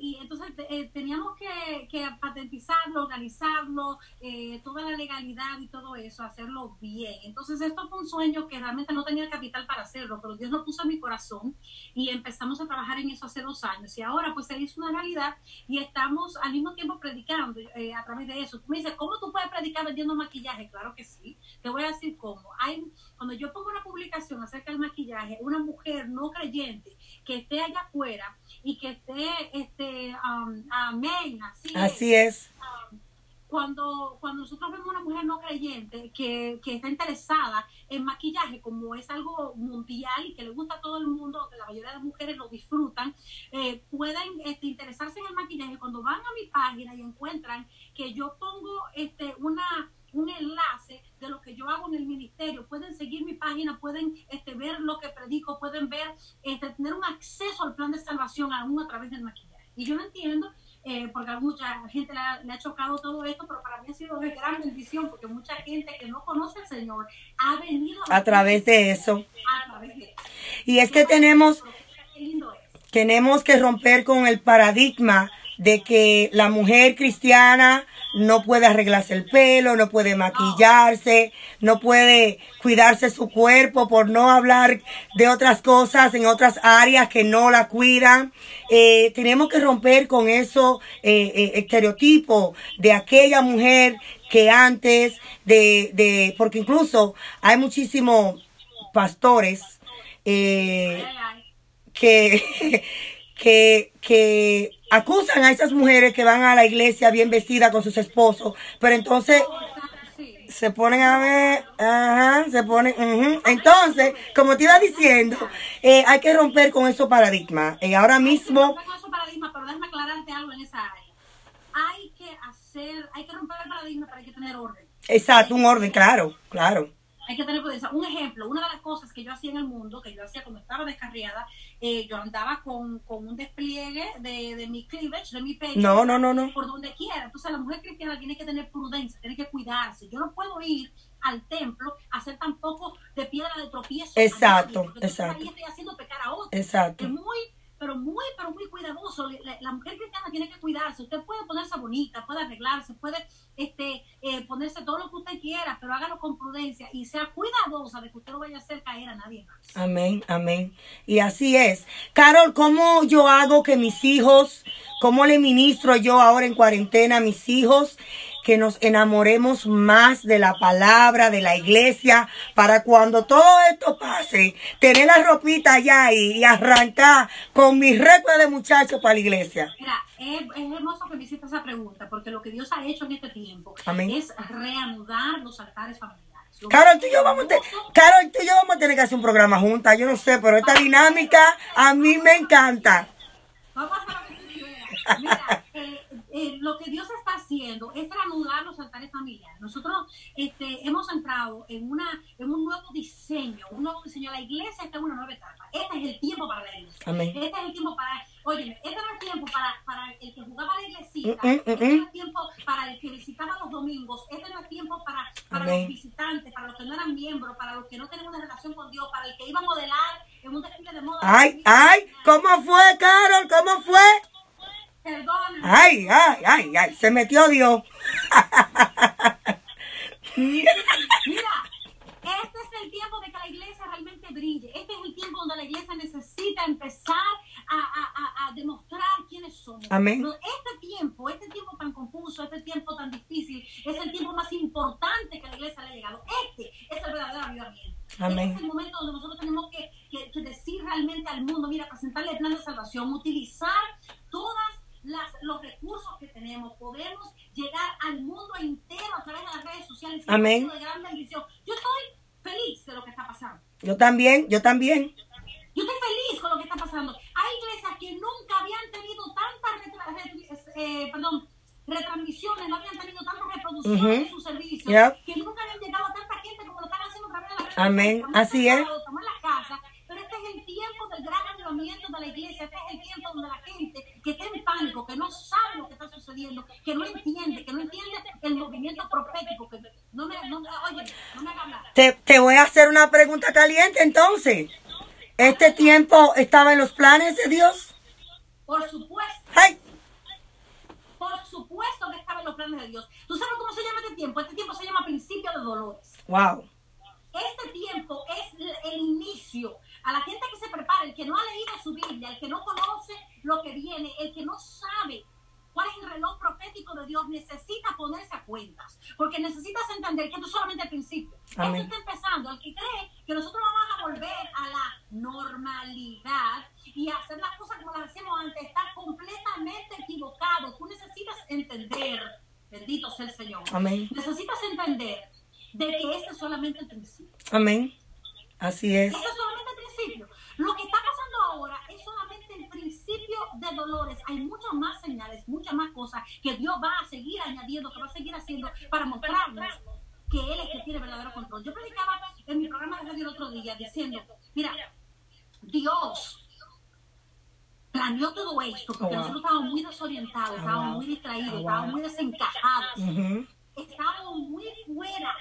y entonces eh, teníamos que, que, patentizarlo, organizarlo, eh, toda la legalidad y todo eso, hacerlo bien. Entonces esto fue un sueño que realmente no tenía el capital para hacerlo, pero Dios lo puso en mi corazón y empezamos a trabajar en eso hace dos años. Y ahora pues se hizo una realidad y estamos al mismo tiempo predicando eh, a través de eso. Tú me dices, ¿cómo tú puedes predicar vendiendo maquillaje? Claro que sí. Te voy a decir cómo. Hay, cuando yo pongo una publicación acerca del maquillaje, una mujer no creyente que esté allá afuera y que esté este, um, amén, así, así es. Um, cuando, cuando nosotros vemos una mujer no creyente que, que, está interesada en maquillaje, como es algo mundial y que le gusta a todo el mundo, que la mayoría de las mujeres lo disfrutan, eh, pueden este, interesarse en el maquillaje. Cuando van a mi página y encuentran que yo pongo este, una, un enlace de lo que yo hago en el ministerio, pueden seguir mi página, pueden este, ver lo que predico, pueden ver, este, tener un acceso al plan de salvación aún a través del maquillaje. Y yo no entiendo, eh, porque a mucha gente le ha, chocado todo esto, pero para mí ha sido de gran bendición, porque mucha gente que no conoce al Señor ha venido a, través de eso. Y es que tenemos, tenemos que romper con el paradigma de que la mujer cristiana no puede arreglarse el pelo, no puede maquillarse, no puede cuidarse su cuerpo por no hablar de otras cosas en otras áreas que no la cuidan. Eh, tenemos que romper con eso eh, eh, estereotipo de aquella mujer que antes de, de porque incluso hay muchísimos pastores <laughs> que que, que acusan a esas mujeres que van a la iglesia bien vestidas con sus esposos, pero entonces se ponen a ver, ajá, se ponen, entonces, como te iba diciendo, eh, hay que romper con esos paradigmas. Y ahora mismo, No tengo esos paradigmas, pero déjame aclararte algo en esa área. Hay que hacer, hay que romper el paradigma, hay que tener orden. exacto, un orden, claro, claro. Hay que tener prudencia. Un ejemplo, una de las cosas que yo hacía en el mundo, que yo hacía cuando estaba descarriada, eh, yo andaba con, con un despliegue de, de mi cleavage, de mi pecho. No, no, no, no. Por donde quiera. Entonces la mujer cristiana tiene que tener prudencia, tiene que cuidarse. Yo no puedo ir al templo a hacer tampoco de piedra de tropiezo. Exacto, nadie, exacto. ahí estoy haciendo pecar a otro. Exacto. Es muy, pero muy, pero muy cuidadoso. La, mujer cristiana tiene que cuidarse. Usted puede ponerse bonita, puede arreglarse, puede este, eh, ponerse todo lo que usted quiera, pero hágalo con prudencia y sea cuidadosa de que usted no vaya a hacer caer a nadie más. Amén, amén. Y así es. Carol, ¿cómo yo hago que mis hijos, cómo le ministro yo ahora en cuarentena a mis hijos, que nos enamoremos más de la palabra, de la iglesia, para cuando todo esto pase, tener la ropita allá y, y arrancar con mis récords de muchachos para la iglesia? Mira, es, es hermoso que me hiciste esa pregunta, porque lo que Dios ha hecho en este tiempo Amén. es reanudar los altares familiares. Carol, tú y yo vamos a, te- Carol, tú y yo vamos a tener que hacer un programa juntas, yo no sé, pero esta dinámica a mí me encanta. Vamos a hacer lo que tú quieras. Mira, eh, <laughs> eh, lo que Dios está haciendo es reanudar los altares familiares. Nosotros este, hemos entrado en, una, en un nuevo diseño, un nuevo diseño. La iglesia está en una nueva etapa. Este es el tiempo para la iglesia. Amén. Este es el tiempo para, oye, este es el tiempo para, para el que jugaba a la iglesita. Mm, mm, este es mm. el tiempo para el que visitaba los domingos. Este es el tiempo para, para Amén. los visitantes, para los que no eran miembros, para los que no tenían una relación con Dios, para el que iba a modelar en un desfile de moda. Ay, ay, ¿cómo fue, Carol? ¿Cómo fue? Ay, ay, ay, ay, se metió Dios. Mira, este es el tiempo de que la iglesia realmente brille. Este es el tiempo donde la iglesia necesita empezar a, a- a- a demostrar quiénes somos. Amén. Este tiempo, este tiempo tan confuso, este tiempo tan difícil, es el tiempo más importante que la iglesia le ha llegado. Este es el verdadero avivamiento. Amén. Este es el momento donde nosotros tenemos que, que- que decir realmente al mundo, mira, presentarle el plan de salvación, utilizar todas las, los recursos que tenemos, podemos llegar al mundo entero a través de las redes sociales. Amén. De gran bendición. Yo estoy feliz de lo que está pasando. Yo también, yo también. Yo estoy feliz con lo que está pasando. Hay iglesias que nunca habían tenido tantas eh, perdón, retransmisiones, no habían tenido tantas reproducciones Ujú. de sus servicios, Yep. que nunca habían llegado a tanta gente como lo están haciendo a través de las redes Amén. sociales. Estamos Así es. encerrados, Estamos en la casa, pero este es el tiempo del gran avivamiento de la iglesia, este es el tiempo donde la gente que está en pánico, que no sabe lo que está sucediendo, que no entiende, que no entiende el movimiento profético, que no me, no me, oye, no me haga hablar. Te, te voy a hacer una pregunta caliente entonces. ¿Este tiempo estaba en los planes de Dios? Por supuesto. Ay, Por supuesto que estaba en los planes de Dios. ¿Tú sabes cómo se llama este tiempo? Este tiempo se llama principio de dolores. wow. Este tiempo es el- el inicio. A la gente que se prepara, el que no ha leído su Biblia, el que no conoce lo que viene, el que no sabe cuál es el reloj profético de Dios, necesita ponerse a cuentas. Porque necesitas entender que esto es solamente el principio. Amén. Esto está empezando. El que cree que nosotros vamos a volver a la normalidad y hacer las cosas como las hacíamos antes, está completamente equivocado. Tú necesitas entender, bendito sea el Señor. Amén. Necesitas entender de que este es solamente el principio. Amén. Así es. Este es solamente el principio. Lo que está pasando ahora es solamente el principio de dolores. Hay muchas más señales, muchas más cosas que Dios va a seguir añadiendo, que va a seguir haciendo para mostrarnos que Él es el que tiene verdadero control. Yo predicaba en mi programa de radio el otro día diciendo, mira, Dios planeó todo esto porque Oh, wow. nosotros estábamos muy desorientados, Oh, estábamos wow. muy distraídos, Oh, wow. estábamos muy desencajados Ujú. estábamos muy fuera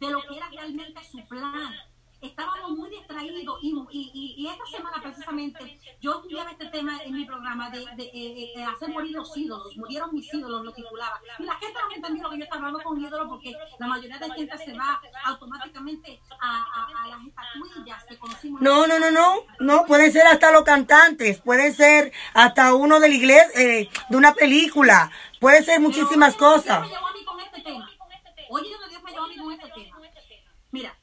de lo que era realmente su plan. Estábamos muy distraídos y, y, y- y esta semana precisamente yo estudiaba este tema en mi programa de, de, eh, eh, hacer morir los ídolos, murieron mis ídolos, lo titulaba. Y la gente no me entendió lo que yo estaba hablando con ídolos porque la mayoría de gente se va automáticamente a, a- a las estatuillas que conocimos. No, no, no, no. No, pueden ser hasta los cantantes, pueden ser hasta uno de la iglesia, eh, de una película, puede ser muchísimas Pero, cosas. Dios me llevó a mí con este tema. Oye, Dios me llevó a mí con este tema. Mira,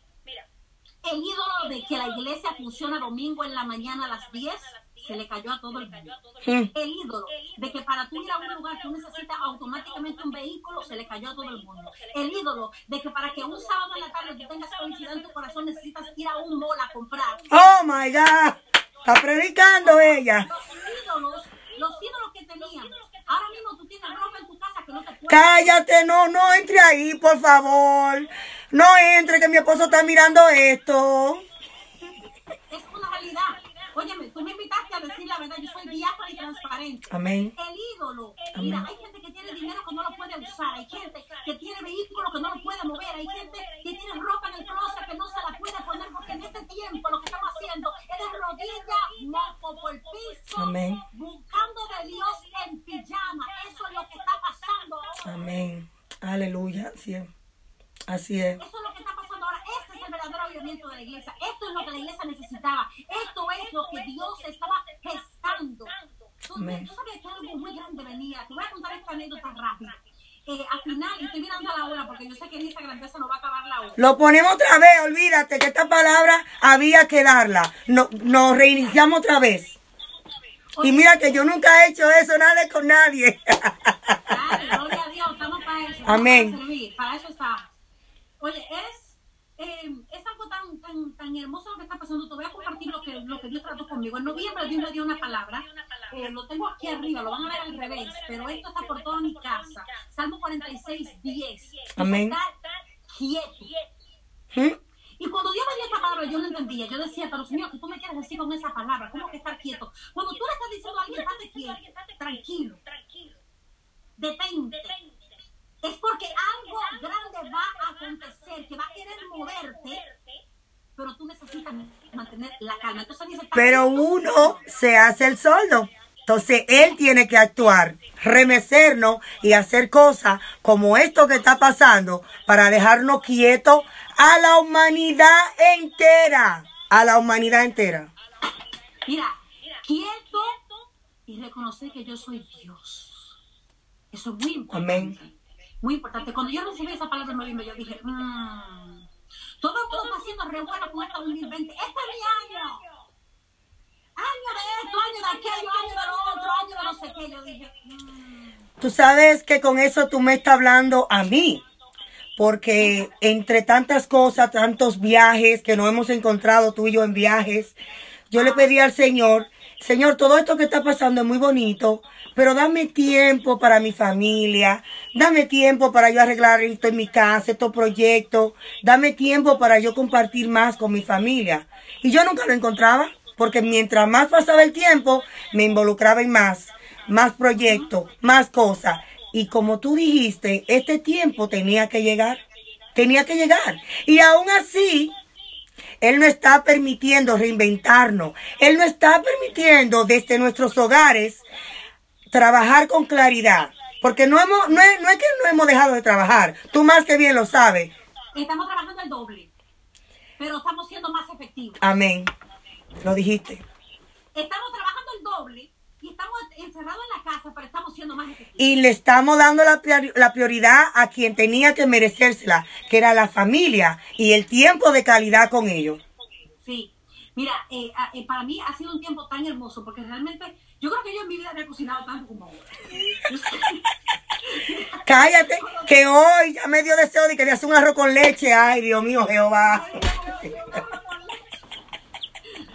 el ídolo de que la iglesia funciona domingo en la mañana a las 10 se le cayó a todo el mundo. El ídolo de que para tú ir a un lugar tú necesitas automáticamente un vehículo, se le cayó a todo el mundo. El ídolo de que para que un sábado en la tarde tú tengas felicidad en tu corazón necesitas ir a un mall a comprar. Oh my God. Está predicando ella. Los ídolos, los ídolos que teníamos. Ahora mismo tú tienes ropa en tu casa que no te puedes. Cállate, no, no entre ahí, por favor. No entre, que mi esposo está mirando esto. Es una realidad. Óyeme, tú me invitaste a decir la verdad. Yo soy diáfana y transparente. Amén. El ídolo. Mira, hay gente que tiene dinero que no lo puede usar. Hay gente que tiene vehículos que no lo puede mover. Hay gente que tiene ropa en el closet que no se la puede poner porque en este tiempo lo que estamos haciendo es de rodillas, moco por el piso, Amén. buscando de Dios en pijama. Eso es lo que está pasando. Amén. Aleluya. Así es. Así es. Eso es lo que está pasando ahora. Este es el verdadero avivamiento de la iglesia. Esto es lo que la iglesia necesitaba. Esto es lo que Dios estaba gestando. Tú, Amén. tú sabías que algo muy grande venía. Te voy a contar esta anécdota rápida. Eh, al final, estoy mirando a la hora porque yo sé que en Instagram se nos va a acabar la hora. Lo ponemos otra vez, olvídate que esta palabra había que darla. No, nos reiniciamos otra vez. Y mira que yo nunca he hecho eso, nada con nadie. Dale, gloria a Dios, estamos para eso. Amén. Para servir, para eso estamos. Oye, es, eh, es algo tan, tan, tan hermoso lo que está pasando. Te voy a compartir lo que, lo que Dios trató conmigo. En noviembre Dios me dio una palabra. Eh, lo tengo aquí arriba, lo van a ver al revés, pero esto está por toda mi casa. Salmo 46, 10. Amén. Estar quieto. ¿Mm? Y cuando Dios me dio esta palabra, yo no entendía. Yo decía, pero Señor, ¿qué tú me quieres decir con esa palabra? ¿Cómo que estar quieto? Cuando tú le estás diciendo a alguien, estate quieto, tranquilo, detente, es porque algo grande va a acontecer, que va a querer moverte, pero tú necesitas mantener la calma. Entonces dice, Pero uno se hace el soldo. Entonces él tiene que actuar, remecernos y hacer cosas como esto que está pasando para dejarnos quietos a la humanidad entera. A la humanidad entera. Mira, quieto y reconocer que yo soy Dios. Eso es muy importante. Amén. Muy importante. Cuando yo recibí esa palabra en noviembre, yo dije, mmm, todo mundo está haciendo re bueno con este 2020. Este es mi año. Año de esto, año de aquello, año de lo otro, año de no sé qué. Yo dije, mmm. Tú sabes que con eso tú me estás hablando a mí. Porque entre tantas cosas, tantos viajes que nos hemos encontrado tú y yo en viajes, yo le pedí al Señor, Señor, todo esto que está pasando es muy bonito, pero dame tiempo para mi familia, dame tiempo para yo arreglar esto en mi casa, estos proyectos, dame tiempo para yo compartir más con mi familia. Y yo nunca lo encontraba, porque mientras más pasaba el tiempo, me involucraba en más, más proyectos, más cosas. Y como tú dijiste, este tiempo tenía que llegar, tenía que llegar. Y aún así, él no está permitiendo reinventarnos. Él no está permitiendo desde nuestros hogares trabajar con claridad. Porque no, hemos, no, es, no es que no hemos dejado de trabajar. Tú más que bien lo sabes. Estamos trabajando el doble, pero estamos siendo más efectivos. Amén. Lo dijiste. Estamos trabajando el doble y estamos encerrados en la casa, pero estamos siendo más efectivos. Y le estamos dando la, priori- la prioridad a quien tenía que merecérsela, que era la familia y el tiempo de calidad con ellos. Sí. Mira, eh, eh, para mí ha sido un tiempo tan hermoso porque realmente yo creo que yo en mi vida había cocinado tanto como ahora. <laughs> Cállate, que hoy ya me dio deseo de que le hacer un arroz con leche. Ay, Dios mío, Jehová.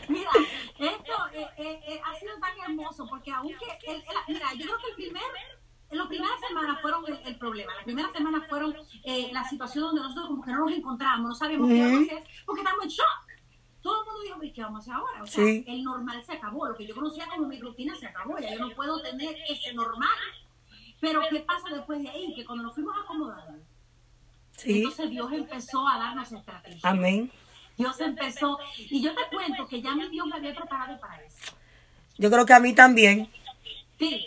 Mira, esto eh, eh, eh, ha sido tan hermoso porque aunque, el, el- mira, yo creo que el primer, las primeras semanas fueron el, el problema. Las primeras semanas fueron eh, la situación donde nosotros como que no nos encontramos, no sabíamos qué hacer porque estamos en shock. Todo el mundo dijo, "¿Y ¿qué vamos a hacer ahora? O sea, Sí. el normal se acabó, lo que yo conocía como mi rutina se acabó, ya yo no puedo tener ese normal. Pero ¿qué pasa después de ahí? Que cuando nos fuimos acomodando, Sí, entonces Dios empezó a darnos estrategias. amén. Dios empezó, y yo te cuento que ya mi Dios me había preparado para eso. Yo creo que a mí también. Sí,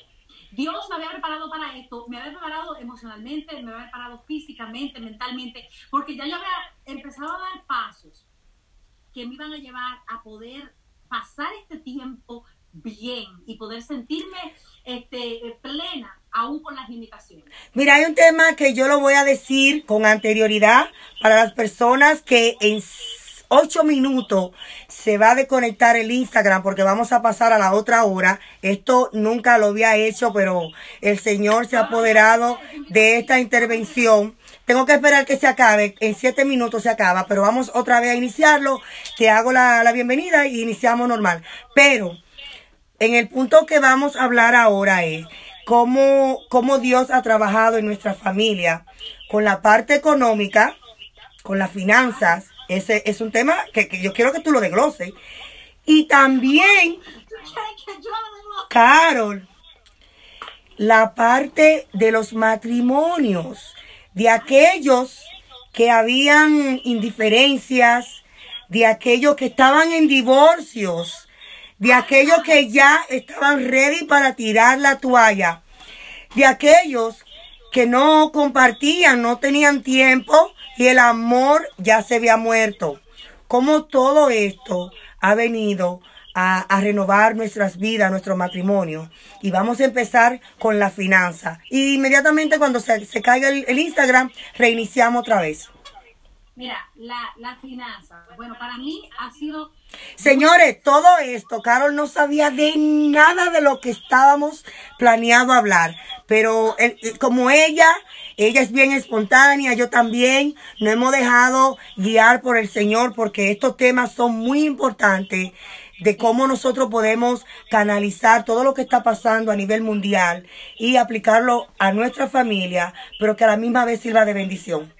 Dios me había preparado para esto, me había preparado emocionalmente, me había preparado físicamente, mentalmente, porque ya yo había empezado a dar pasos que me iban a llevar a poder pasar este tiempo bien y poder sentirme este, plena, aún con las limitaciones. Mira, hay un tema que yo lo voy a decir con anterioridad para las personas que en ocho minutos se va a desconectar el Instagram porque vamos a pasar a la otra hora. Esto nunca lo había hecho, pero el Señor se ha apoderado de esta intervención. Tengo que esperar que se acabe. En siete minutos se acaba, pero vamos otra vez a iniciarlo. Te hago la, la bienvenida y iniciamos normal. Pero en el punto que vamos a hablar ahora es cómo, cómo Dios ha trabajado en nuestra familia con la parte económica, con las finanzas. Ese es un tema que, que yo quiero que tú lo desgloses. Y también, Carol, la parte de los matrimonios, de aquellos que habían indiferencias, de aquellos que estaban en divorcios, de aquellos que ya estaban ready para tirar la toalla, de aquellos que no compartían, no tenían tiempo y el amor ya se había muerto. Como todo esto ha venido a, a, renovar nuestras vidas, nuestro matrimonio. Y vamos a empezar con la finanza. Y inmediatamente cuando se, se caiga el, el Instagram, reiniciamos otra vez. Mira, la, la finanza, bueno, para mí ha sido... Señores, todo esto, Carol no sabía de nada de lo que estábamos planeado hablar, pero el, como ella, ella es bien espontánea, yo también, no hemos dejado guiar por el Señor porque estos temas son muy importantes de cómo nosotros podemos canalizar todo lo que está pasando a nivel mundial y aplicarlo a nuestra familia, pero que a la misma vez sirva de bendición.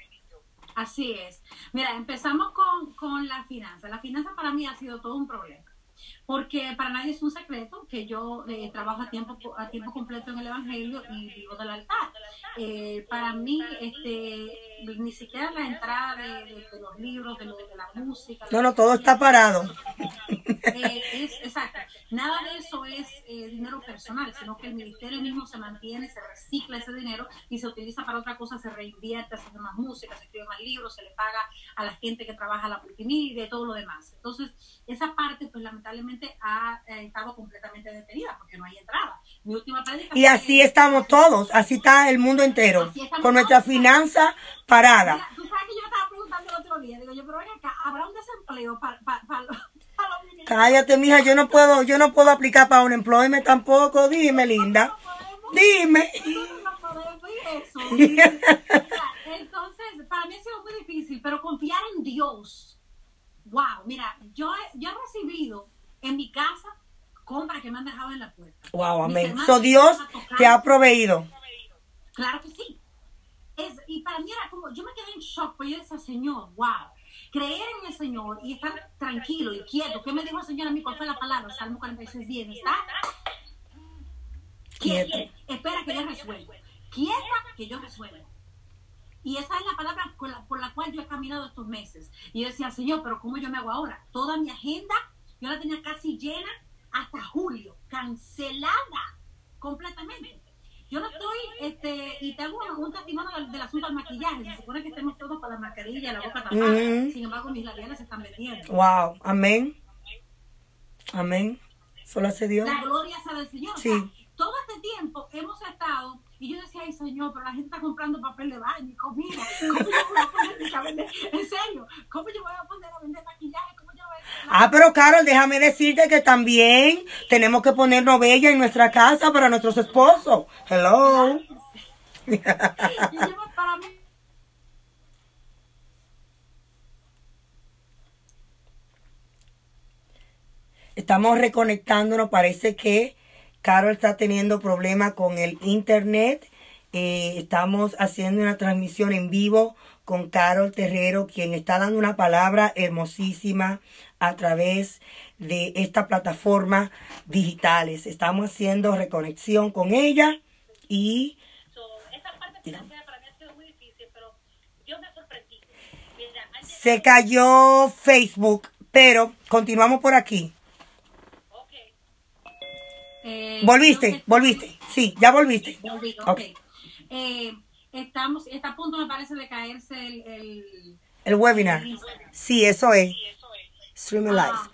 Así es. Mira, empezamos con, con la finanza. La finanza para mí ha sido todo un problema. Porque para nadie es un secreto que yo eh, trabajo a tiempo, a tiempo completo en el Evangelio y vivo del altar. Eh, para mí, este, ni siquiera la entrada de, de, de los libros, de, lo, de la música. No, no, todo está parado. <laughs> Eh, es, exacto. Nada de eso es eh, dinero personal, sino que el ministerio mismo se mantiene, se recicla ese dinero y se utiliza para otra cosa, se reinvierte, se hace más música, se escribe más libros, se le paga a la gente que trabaja la multimedia y todo lo demás. Entonces, esa parte, pues lamentablemente ha eh, estado completamente detenida porque no hay entrada. Mi última Y así estamos todos, así está el mundo entero, con nuestra finanza parada. Mira, tú sabes que yo estaba preguntando el otro día, digo yo, pero ven acá, ¿habrá un desempleo para, para, para, los, <laughs> ministerios? Cállate, mija, yo no puedo, yo no puedo aplicar para un employment tampoco, dime, linda. Dime. No ir eso. <laughs> Entonces, para mí ha sido muy difícil, pero confiar en Dios. Wow, mira, yo he, yo he recibido en mi casa compras que me han dejado en la puerta. Wow, amén. So Dios te ha proveído. Claro que sí. Es, y para mí era como, yo me quedé en shock, pues yo decía, Señor, wow, creer en el Señor y estar tranquilo y quieto. ¿Qué me dijo el Señor a mí? ¿Cuál fue la palabra? Salmo 46, 10, ¿está? Quieto. Espera que yo resuelva. Quieta que yo resuelva. Y esa es la palabra por la, por la cual yo he caminado estos meses. Y yo decía, Señor, pero ¿cómo yo me hago ahora? Toda mi agenda, yo la tenía casi llena hasta julio, cancelada completamente. Yo no estoy, este, y tengo un, un testimonio del, del, asunto del maquillaje. Se supone que estemos todos con la mascarilla, la boca tapada. Ujú. Sin embargo, mis labiales se están vendiendo. Wow, amén. Amén. Solo hace Dios. La gloria sea del Señor. Sí. O sea, todo este tiempo hemos estado, y yo decía, ay Señor, pero la gente está comprando papel de baño y comida. ¿Cómo yo voy a poner a vender? En serio, ¿cómo yo voy a poner a vender maquillaje? ¿Cómo Ah, pero Carol, déjame decirte que también tenemos que ponernos bella en nuestra casa para nuestros esposos. Hello. <laughs> Estamos reconectándonos. Parece que Carol está teniendo problemas con el internet. Eh, estamos haciendo una transmisión en vivo con Carol Terrero, quien está dando una palabra hermosísima a través de esta plataforma digitales. Estamos haciendo reconexión con ella y So, esa parte financiera para mí ha sido muy difícil, pero yo me sorprendí. Mira, han se cayó Facebook, pero continuamos por aquí. ok, eh, Volviste, volviste. Sí, ya volviste. Volví, ok. Eh, estamos, está a punto, me parece, de caerse el, el, El webinar. Sí, eso es. Streaming live. Ah,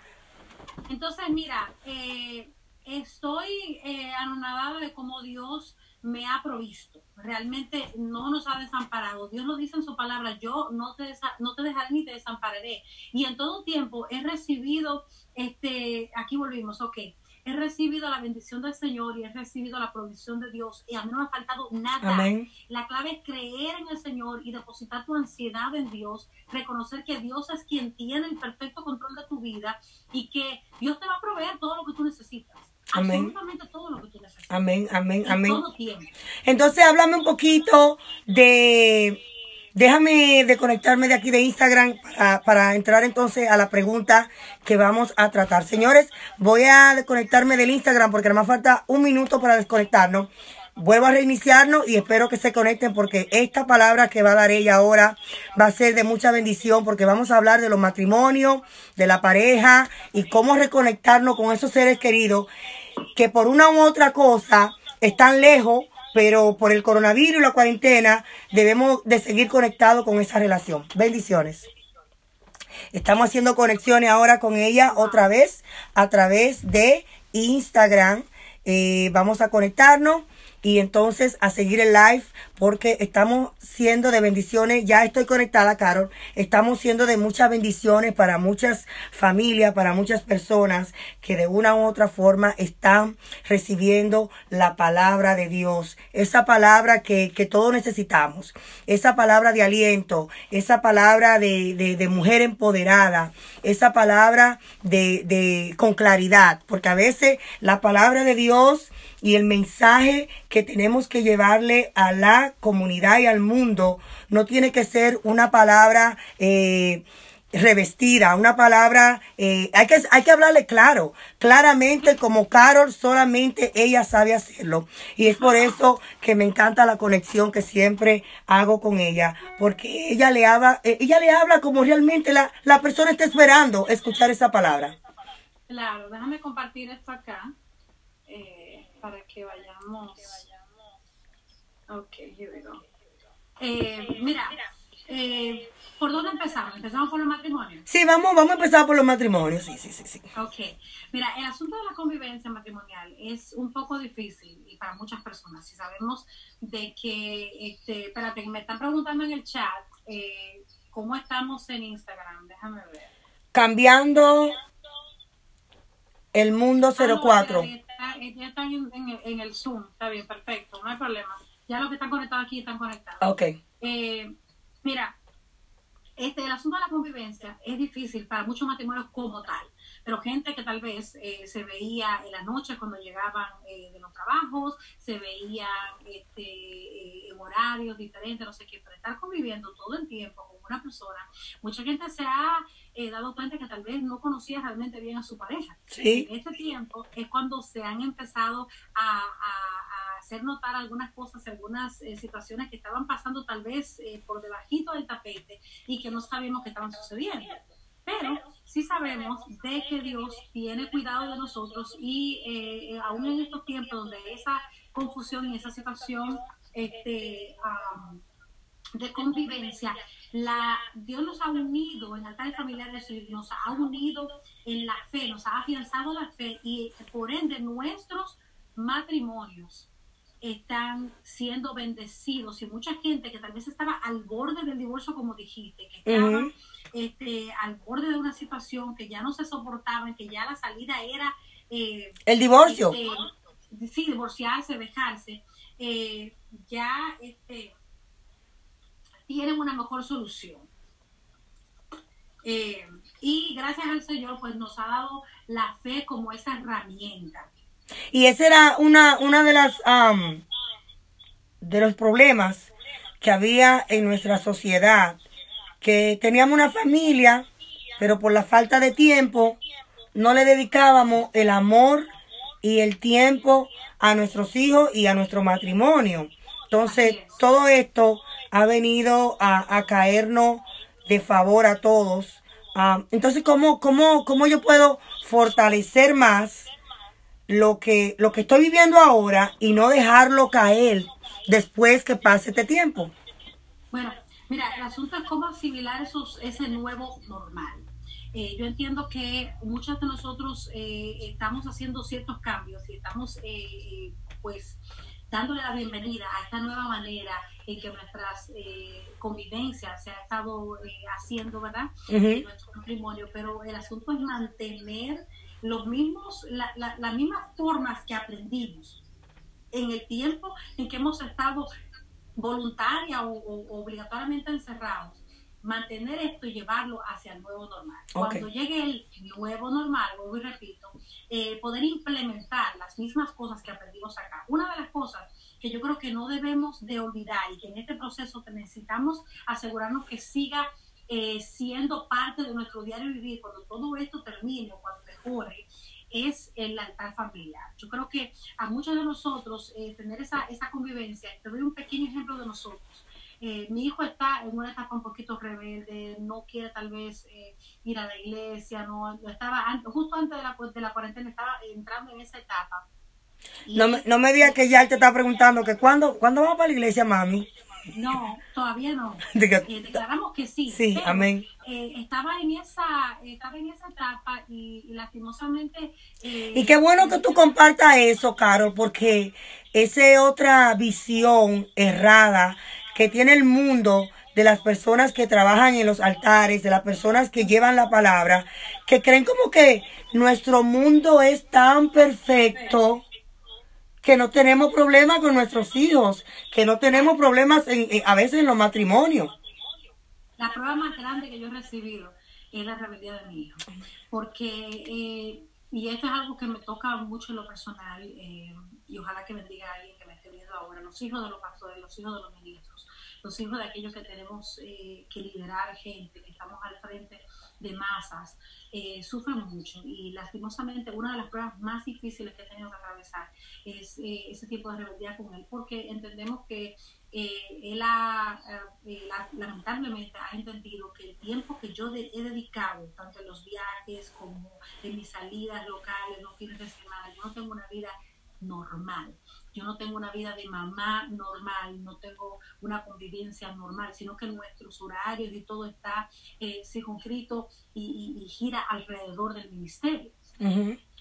entonces, mira, eh, estoy eh, anonadada de cómo Dios me ha provisto. realmente no nos ha desamparado. Dios lo dice en su palabra, yo no te, desa- no te dejaré ni te desampararé. Y en todo tiempo he recibido, este, aquí volvimos, ok, he recibido la bendición del Señor y he recibido la provisión de Dios y a mí no me ha faltado nada. Amén. La clave es creer en el Señor y depositar tu ansiedad en Dios, reconocer que Dios es quien tiene el perfecto control de tu vida y que Dios te va a proveer todo lo que tú necesitas. Amén. Absolutamente todo lo que tú necesitas. Amén, amén, amén. todo tiempo. Entonces, háblame un poquito de... Déjame de conectarme de aquí de Instagram para, para entrar entonces a la pregunta que vamos a tratar. Señores, voy a desconectarme del Instagram porque nada más falta un minuto para desconectarnos. Vuelvo a reiniciarnos y espero que se conecten porque esta palabra que va a dar ella ahora va a ser de mucha bendición porque vamos a hablar de los matrimonios, de la pareja y cómo reconectarnos con esos seres queridos que por una u otra cosa están lejos, pero por el coronavirus y la cuarentena debemos de seguir conectados con esa relación. Bendiciones. Estamos haciendo conexiones ahora con ella otra vez a través de Instagram. Eh, vamos a conectarnos y entonces a seguir el live porque estamos siendo de bendiciones. Ya estoy conectada, Carol. Estamos siendo de muchas bendiciones para muchas familias, para muchas personas que de una u otra forma están recibiendo la palabra de Dios. Esa palabra que, que todos necesitamos. Esa palabra de aliento. Esa palabra de, de, de mujer empoderada. Esa palabra de, de con claridad. Porque a veces la palabra de Dios y el mensaje que tenemos que llevarle a la comunidad y al mundo no tiene que ser una palabra eh, revestida, una palabra, eh, hay, que, hay que hablarle claro, claramente como Carol, solamente ella sabe hacerlo. Y es por eso que me encanta la conexión que siempre hago con ella, porque ella le habla, eh, ella le habla como realmente la, la persona está esperando escuchar esa palabra. Claro, déjame compartir esto acá que vayamos. Ok, here we go. Eh, mira, eh, ¿por dónde empezamos? ¿Empezamos por los matrimonios? Sí, vamos, vamos a empezar por los matrimonios, sí, sí, sí, sí. Ok, mira, el asunto de la convivencia matrimonial es un poco difícil y para muchas personas. Si sabemos de que, este, espérate, me están preguntando en el chat eh, cómo estamos en Instagram, déjame ver. Cambiando el mundo Ah, no, 04. Está- Ya están en, en el- en el Zoom, está bien, perfecto, no hay problema. Ya los que están conectados aquí están conectados. Ok. Eh, mira, este, el asunto de la convivencia es difícil para muchos matrimonios como tal, pero gente que tal vez eh, se veía en la noche cuando llegaban eh, de los trabajos, se veían este, eh, en horarios diferentes, no sé qué, pero estar conviviendo todo el tiempo con una persona, mucha gente se ha eh, dado cuenta que tal vez no conocía realmente bien a su pareja. Sí. En este tiempo es cuando se han empezado a, a- a hacer notar algunas cosas, algunas eh, situaciones que estaban pasando tal vez eh, por debajito del tapete y que no sabíamos que estaban sucediendo. Pero sí sabemos de que Dios tiene cuidado de nosotros y eh, eh, aún en estos tiempos donde esa confusión y esa situación este, am, de convivencia, la, Dios nos ha unido en altares familiares y nos ha unido en la fe, nos ha afianzado la fe y por ende nuestros matrimonios están siendo bendecidos y mucha gente que tal vez estaba al borde del divorcio, como dijiste, que estaba Ujú. Este, al borde de una situación que ya no se soportaban, que ya la salida era eh, El divorcio. este, sí, divorciarse, dejarse, eh, ya este, tienen una mejor solución. Eh, y gracias al Señor, pues nos ha dado la fe como esa herramienta. Y ese era una, una de las am, de los problemas que había en nuestra sociedad, que teníamos una familia, pero por la falta de tiempo no le dedicábamos el amor y el tiempo a nuestros hijos y a nuestro matrimonio. Entonces, todo esto ha venido a, a caernos de favor a todos. Ah, entonces, ¿cómo, cómo, ¿cómo yo puedo fortalecer más lo que, lo que estoy viviendo ahora y no dejarlo caer después que pase este tiempo? Bueno, mira, el asunto es cómo asimilar esos, ese nuevo normal. Eh, yo entiendo que muchos de nosotros eh, estamos haciendo ciertos cambios y estamos, eh, eh, pues, dándole la bienvenida a esta nueva manera en que nuestras convivencias se ha estado haciendo, ¿verdad? En nuestro matrimonio, pero el asunto es mantener los mismos, la- la- las mismas formas que aprendimos en el tiempo en que hemos estado voluntaria o, o- obligatoriamente encerrados, mantener esto y llevarlo hacia el nuevo normal. Cuando llegue el nuevo normal, vuelvo y repito, eh, poder implementar las mismas cosas que aprendimos acá. Una de las cosas que yo creo que no debemos de olvidar y que en este proceso necesitamos asegurarnos que siga eh, siendo parte de nuestro diario vivir cuando todo esto termine o cuando mejore, es el altar familiar. Yo creo que a muchos de nosotros eh, tener esa, esa convivencia, te doy un pequeño ejemplo de nosotros. Eh, mi hijo está en una etapa un poquito rebelde, no quiere tal vez eh, ir a la iglesia, no estaba an- justo antes de la, de la cuarentena estaba entrando en esa etapa. No me, no me digas que ya él te está preguntando que cuándo, ¿cuándo vamos para la iglesia, mami? No, todavía no. <laughs> Diga- Eh, declaramos que sí. Sí, pero, amén. eh, estaba en esa, estaba en esa etapa y, y lastimosamente. eh, Y qué bueno que tú compartas eso, Carol, porque esa es otra visión errada que tiene el mundo de las personas que trabajan en los altares, de las personas que llevan la palabra, que creen como que nuestro mundo es tan perfecto que no tenemos problemas con nuestros hijos, que no tenemos problemas en- a veces en los matrimonios. La prueba más grande que yo he recibido es la rebeldía de mi hijo. Porque, eh, y esto es algo que me toca mucho en lo personal, eh, y ojalá que bendiga a alguien que me esté viendo ahora, los hijos de los pastores, los hijos de los ministros, los hijos de aquellos que tenemos eh, que liderar gente, que estamos al frente de masas, eh, sufren mucho. Y lastimosamente, una de las pruebas más difíciles que he tenido que atravesar es eh, ese tipo de rebeldía con él, porque entendemos que él ha, la- lamentablemente ha entendido que el tiempo que yo he dedicado, tanto en los viajes como en mis salidas locales, los fines de semana, yo no tengo una vida normal. Yo no tengo una vida de mamá normal, no tengo una convivencia normal, sino que nuestros horarios y todo está eh, circunscrito y, y- y gira alrededor del ministerio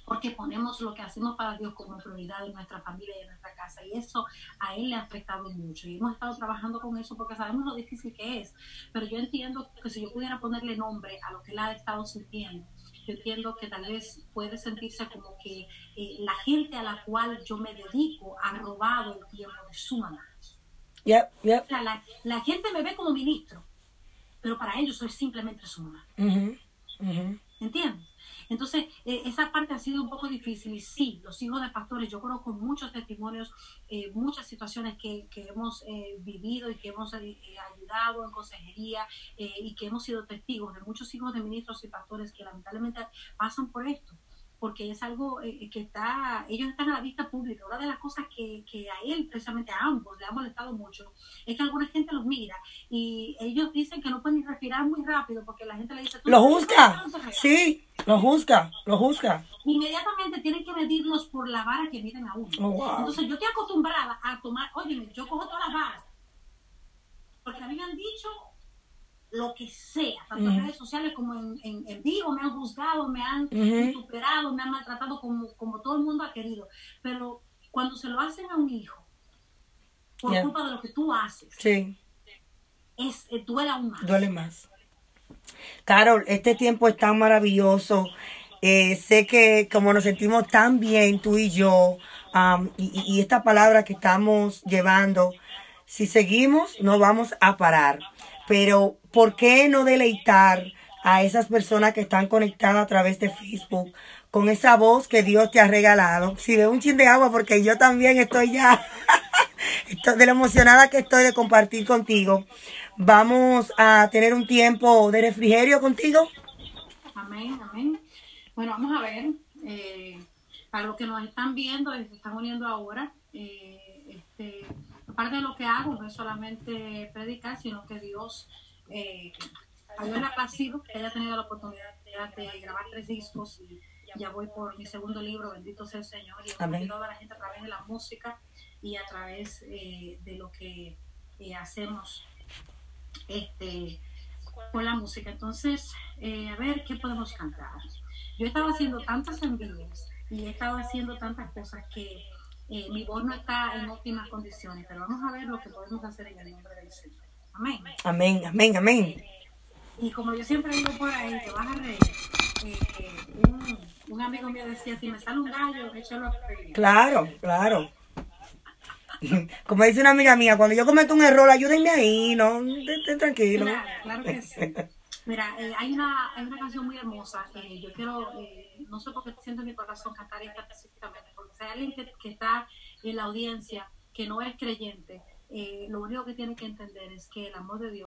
porque ponemos lo que hacemos para Dios como prioridad en nuestra familia y en nuestra casa. Y eso a Él le ha afectado mucho. Y hemos estado trabajando con eso porque sabemos lo difícil que es. Pero yo entiendo que si yo pudiera ponerle nombre a lo que Él ha estado sintiendo, yo entiendo que tal vez puede sentirse como que eh, la gente a la cual yo me dedico ha robado el tiempo de su mamá. Yep, yep. Sea, la, la gente me ve como ministro, pero para ellos soy simplemente su mamá. Ujú. ¿Entiendes? Entonces, eh, esa parte ha sido un poco difícil y sí, los hijos de pastores, yo conozco muchos testimonios, eh, muchas situaciones que, que hemos eh, vivido y que hemos eh, eh, ayudado en consejería y que hemos sido testigos de muchos hijos de ministros y pastores que lamentablemente pasan por esto porque es algo eh, que está, ellos están a la vista pública. Una de las cosas que, que a él, precisamente a ambos, le ha molestado mucho, es que alguna gente los mira y ellos dicen que no pueden respirar muy rápido porque la gente le dice... "Tú Lo juzga, puedes respirar". sí, lo juzga, lo juzga. Inmediatamente tienen que medirlos por la vara que miden a uno. Oh, wow. Entonces yo estoy acostumbrada a tomar, óyeme, yo cojo todas las varas. Porque a mí me han dicho lo que sea, tanto en redes sociales como en, en, en vivo, me han juzgado, me han Ujú. superado, me han maltratado como, como todo el mundo ha querido. Pero cuando se lo hacen a un hijo, por culpa de lo que tú haces, Sí, es, eh, duele aún más. duele más. Carol, este tiempo es tan maravilloso. Eh, sé que como nos sentimos tan bien tú y yo, y, y- y esta palabra que estamos llevando, si seguimos no vamos a parar. Pero ¿por qué no deleitar a esas personas que están conectadas a través de Facebook con esa voz que Dios te ha regalado? Si de un chin de agua, porque yo también estoy ya <laughs> de lo emocionada que estoy de compartir contigo. Vamos a tener un tiempo de refrigerio contigo. Amén, amén. Bueno, vamos a ver. eh, para los que nos están viendo y se están uniendo ahora, eh, este, aparte de lo que hago, no es solamente predicar, sino que Dios, eh, a Dios le ha placido que haya tenido la oportunidad de grabar tres discos y ya voy por mi segundo libro, bendito sea el Señor, y Amén. a la gente a través de la música y a través eh, de lo que eh, hacemos este, con la música. Entonces, eh, a ver qué podemos cantar. Yo estaba haciendo tantas envíos y he estado haciendo tantas cosas que eh, mi voz no está en óptimas condiciones, pero vamos a ver lo que podemos hacer en el nombre del Señor. Amén. Amén, amén, amén. Y como yo siempre digo por ahí, te vas a reír. eh, un, un amigo mío decía, si me sale un gallo, échalo a freír. Claro, claro. <laughs> Como dice una amiga mía, cuando yo cometo un error, ayúdenme ahí, no, estén tranquilo. Claro, claro que sí. <laughs> Mira, eh, hay, una, hay una canción muy hermosa que yo quiero, eh, no sé por qué siento en mi corazón cantar esta específicamente, porque si hay alguien que, que está en la audiencia que no es creyente, eh, lo único que tiene que entender es que el amor de Dios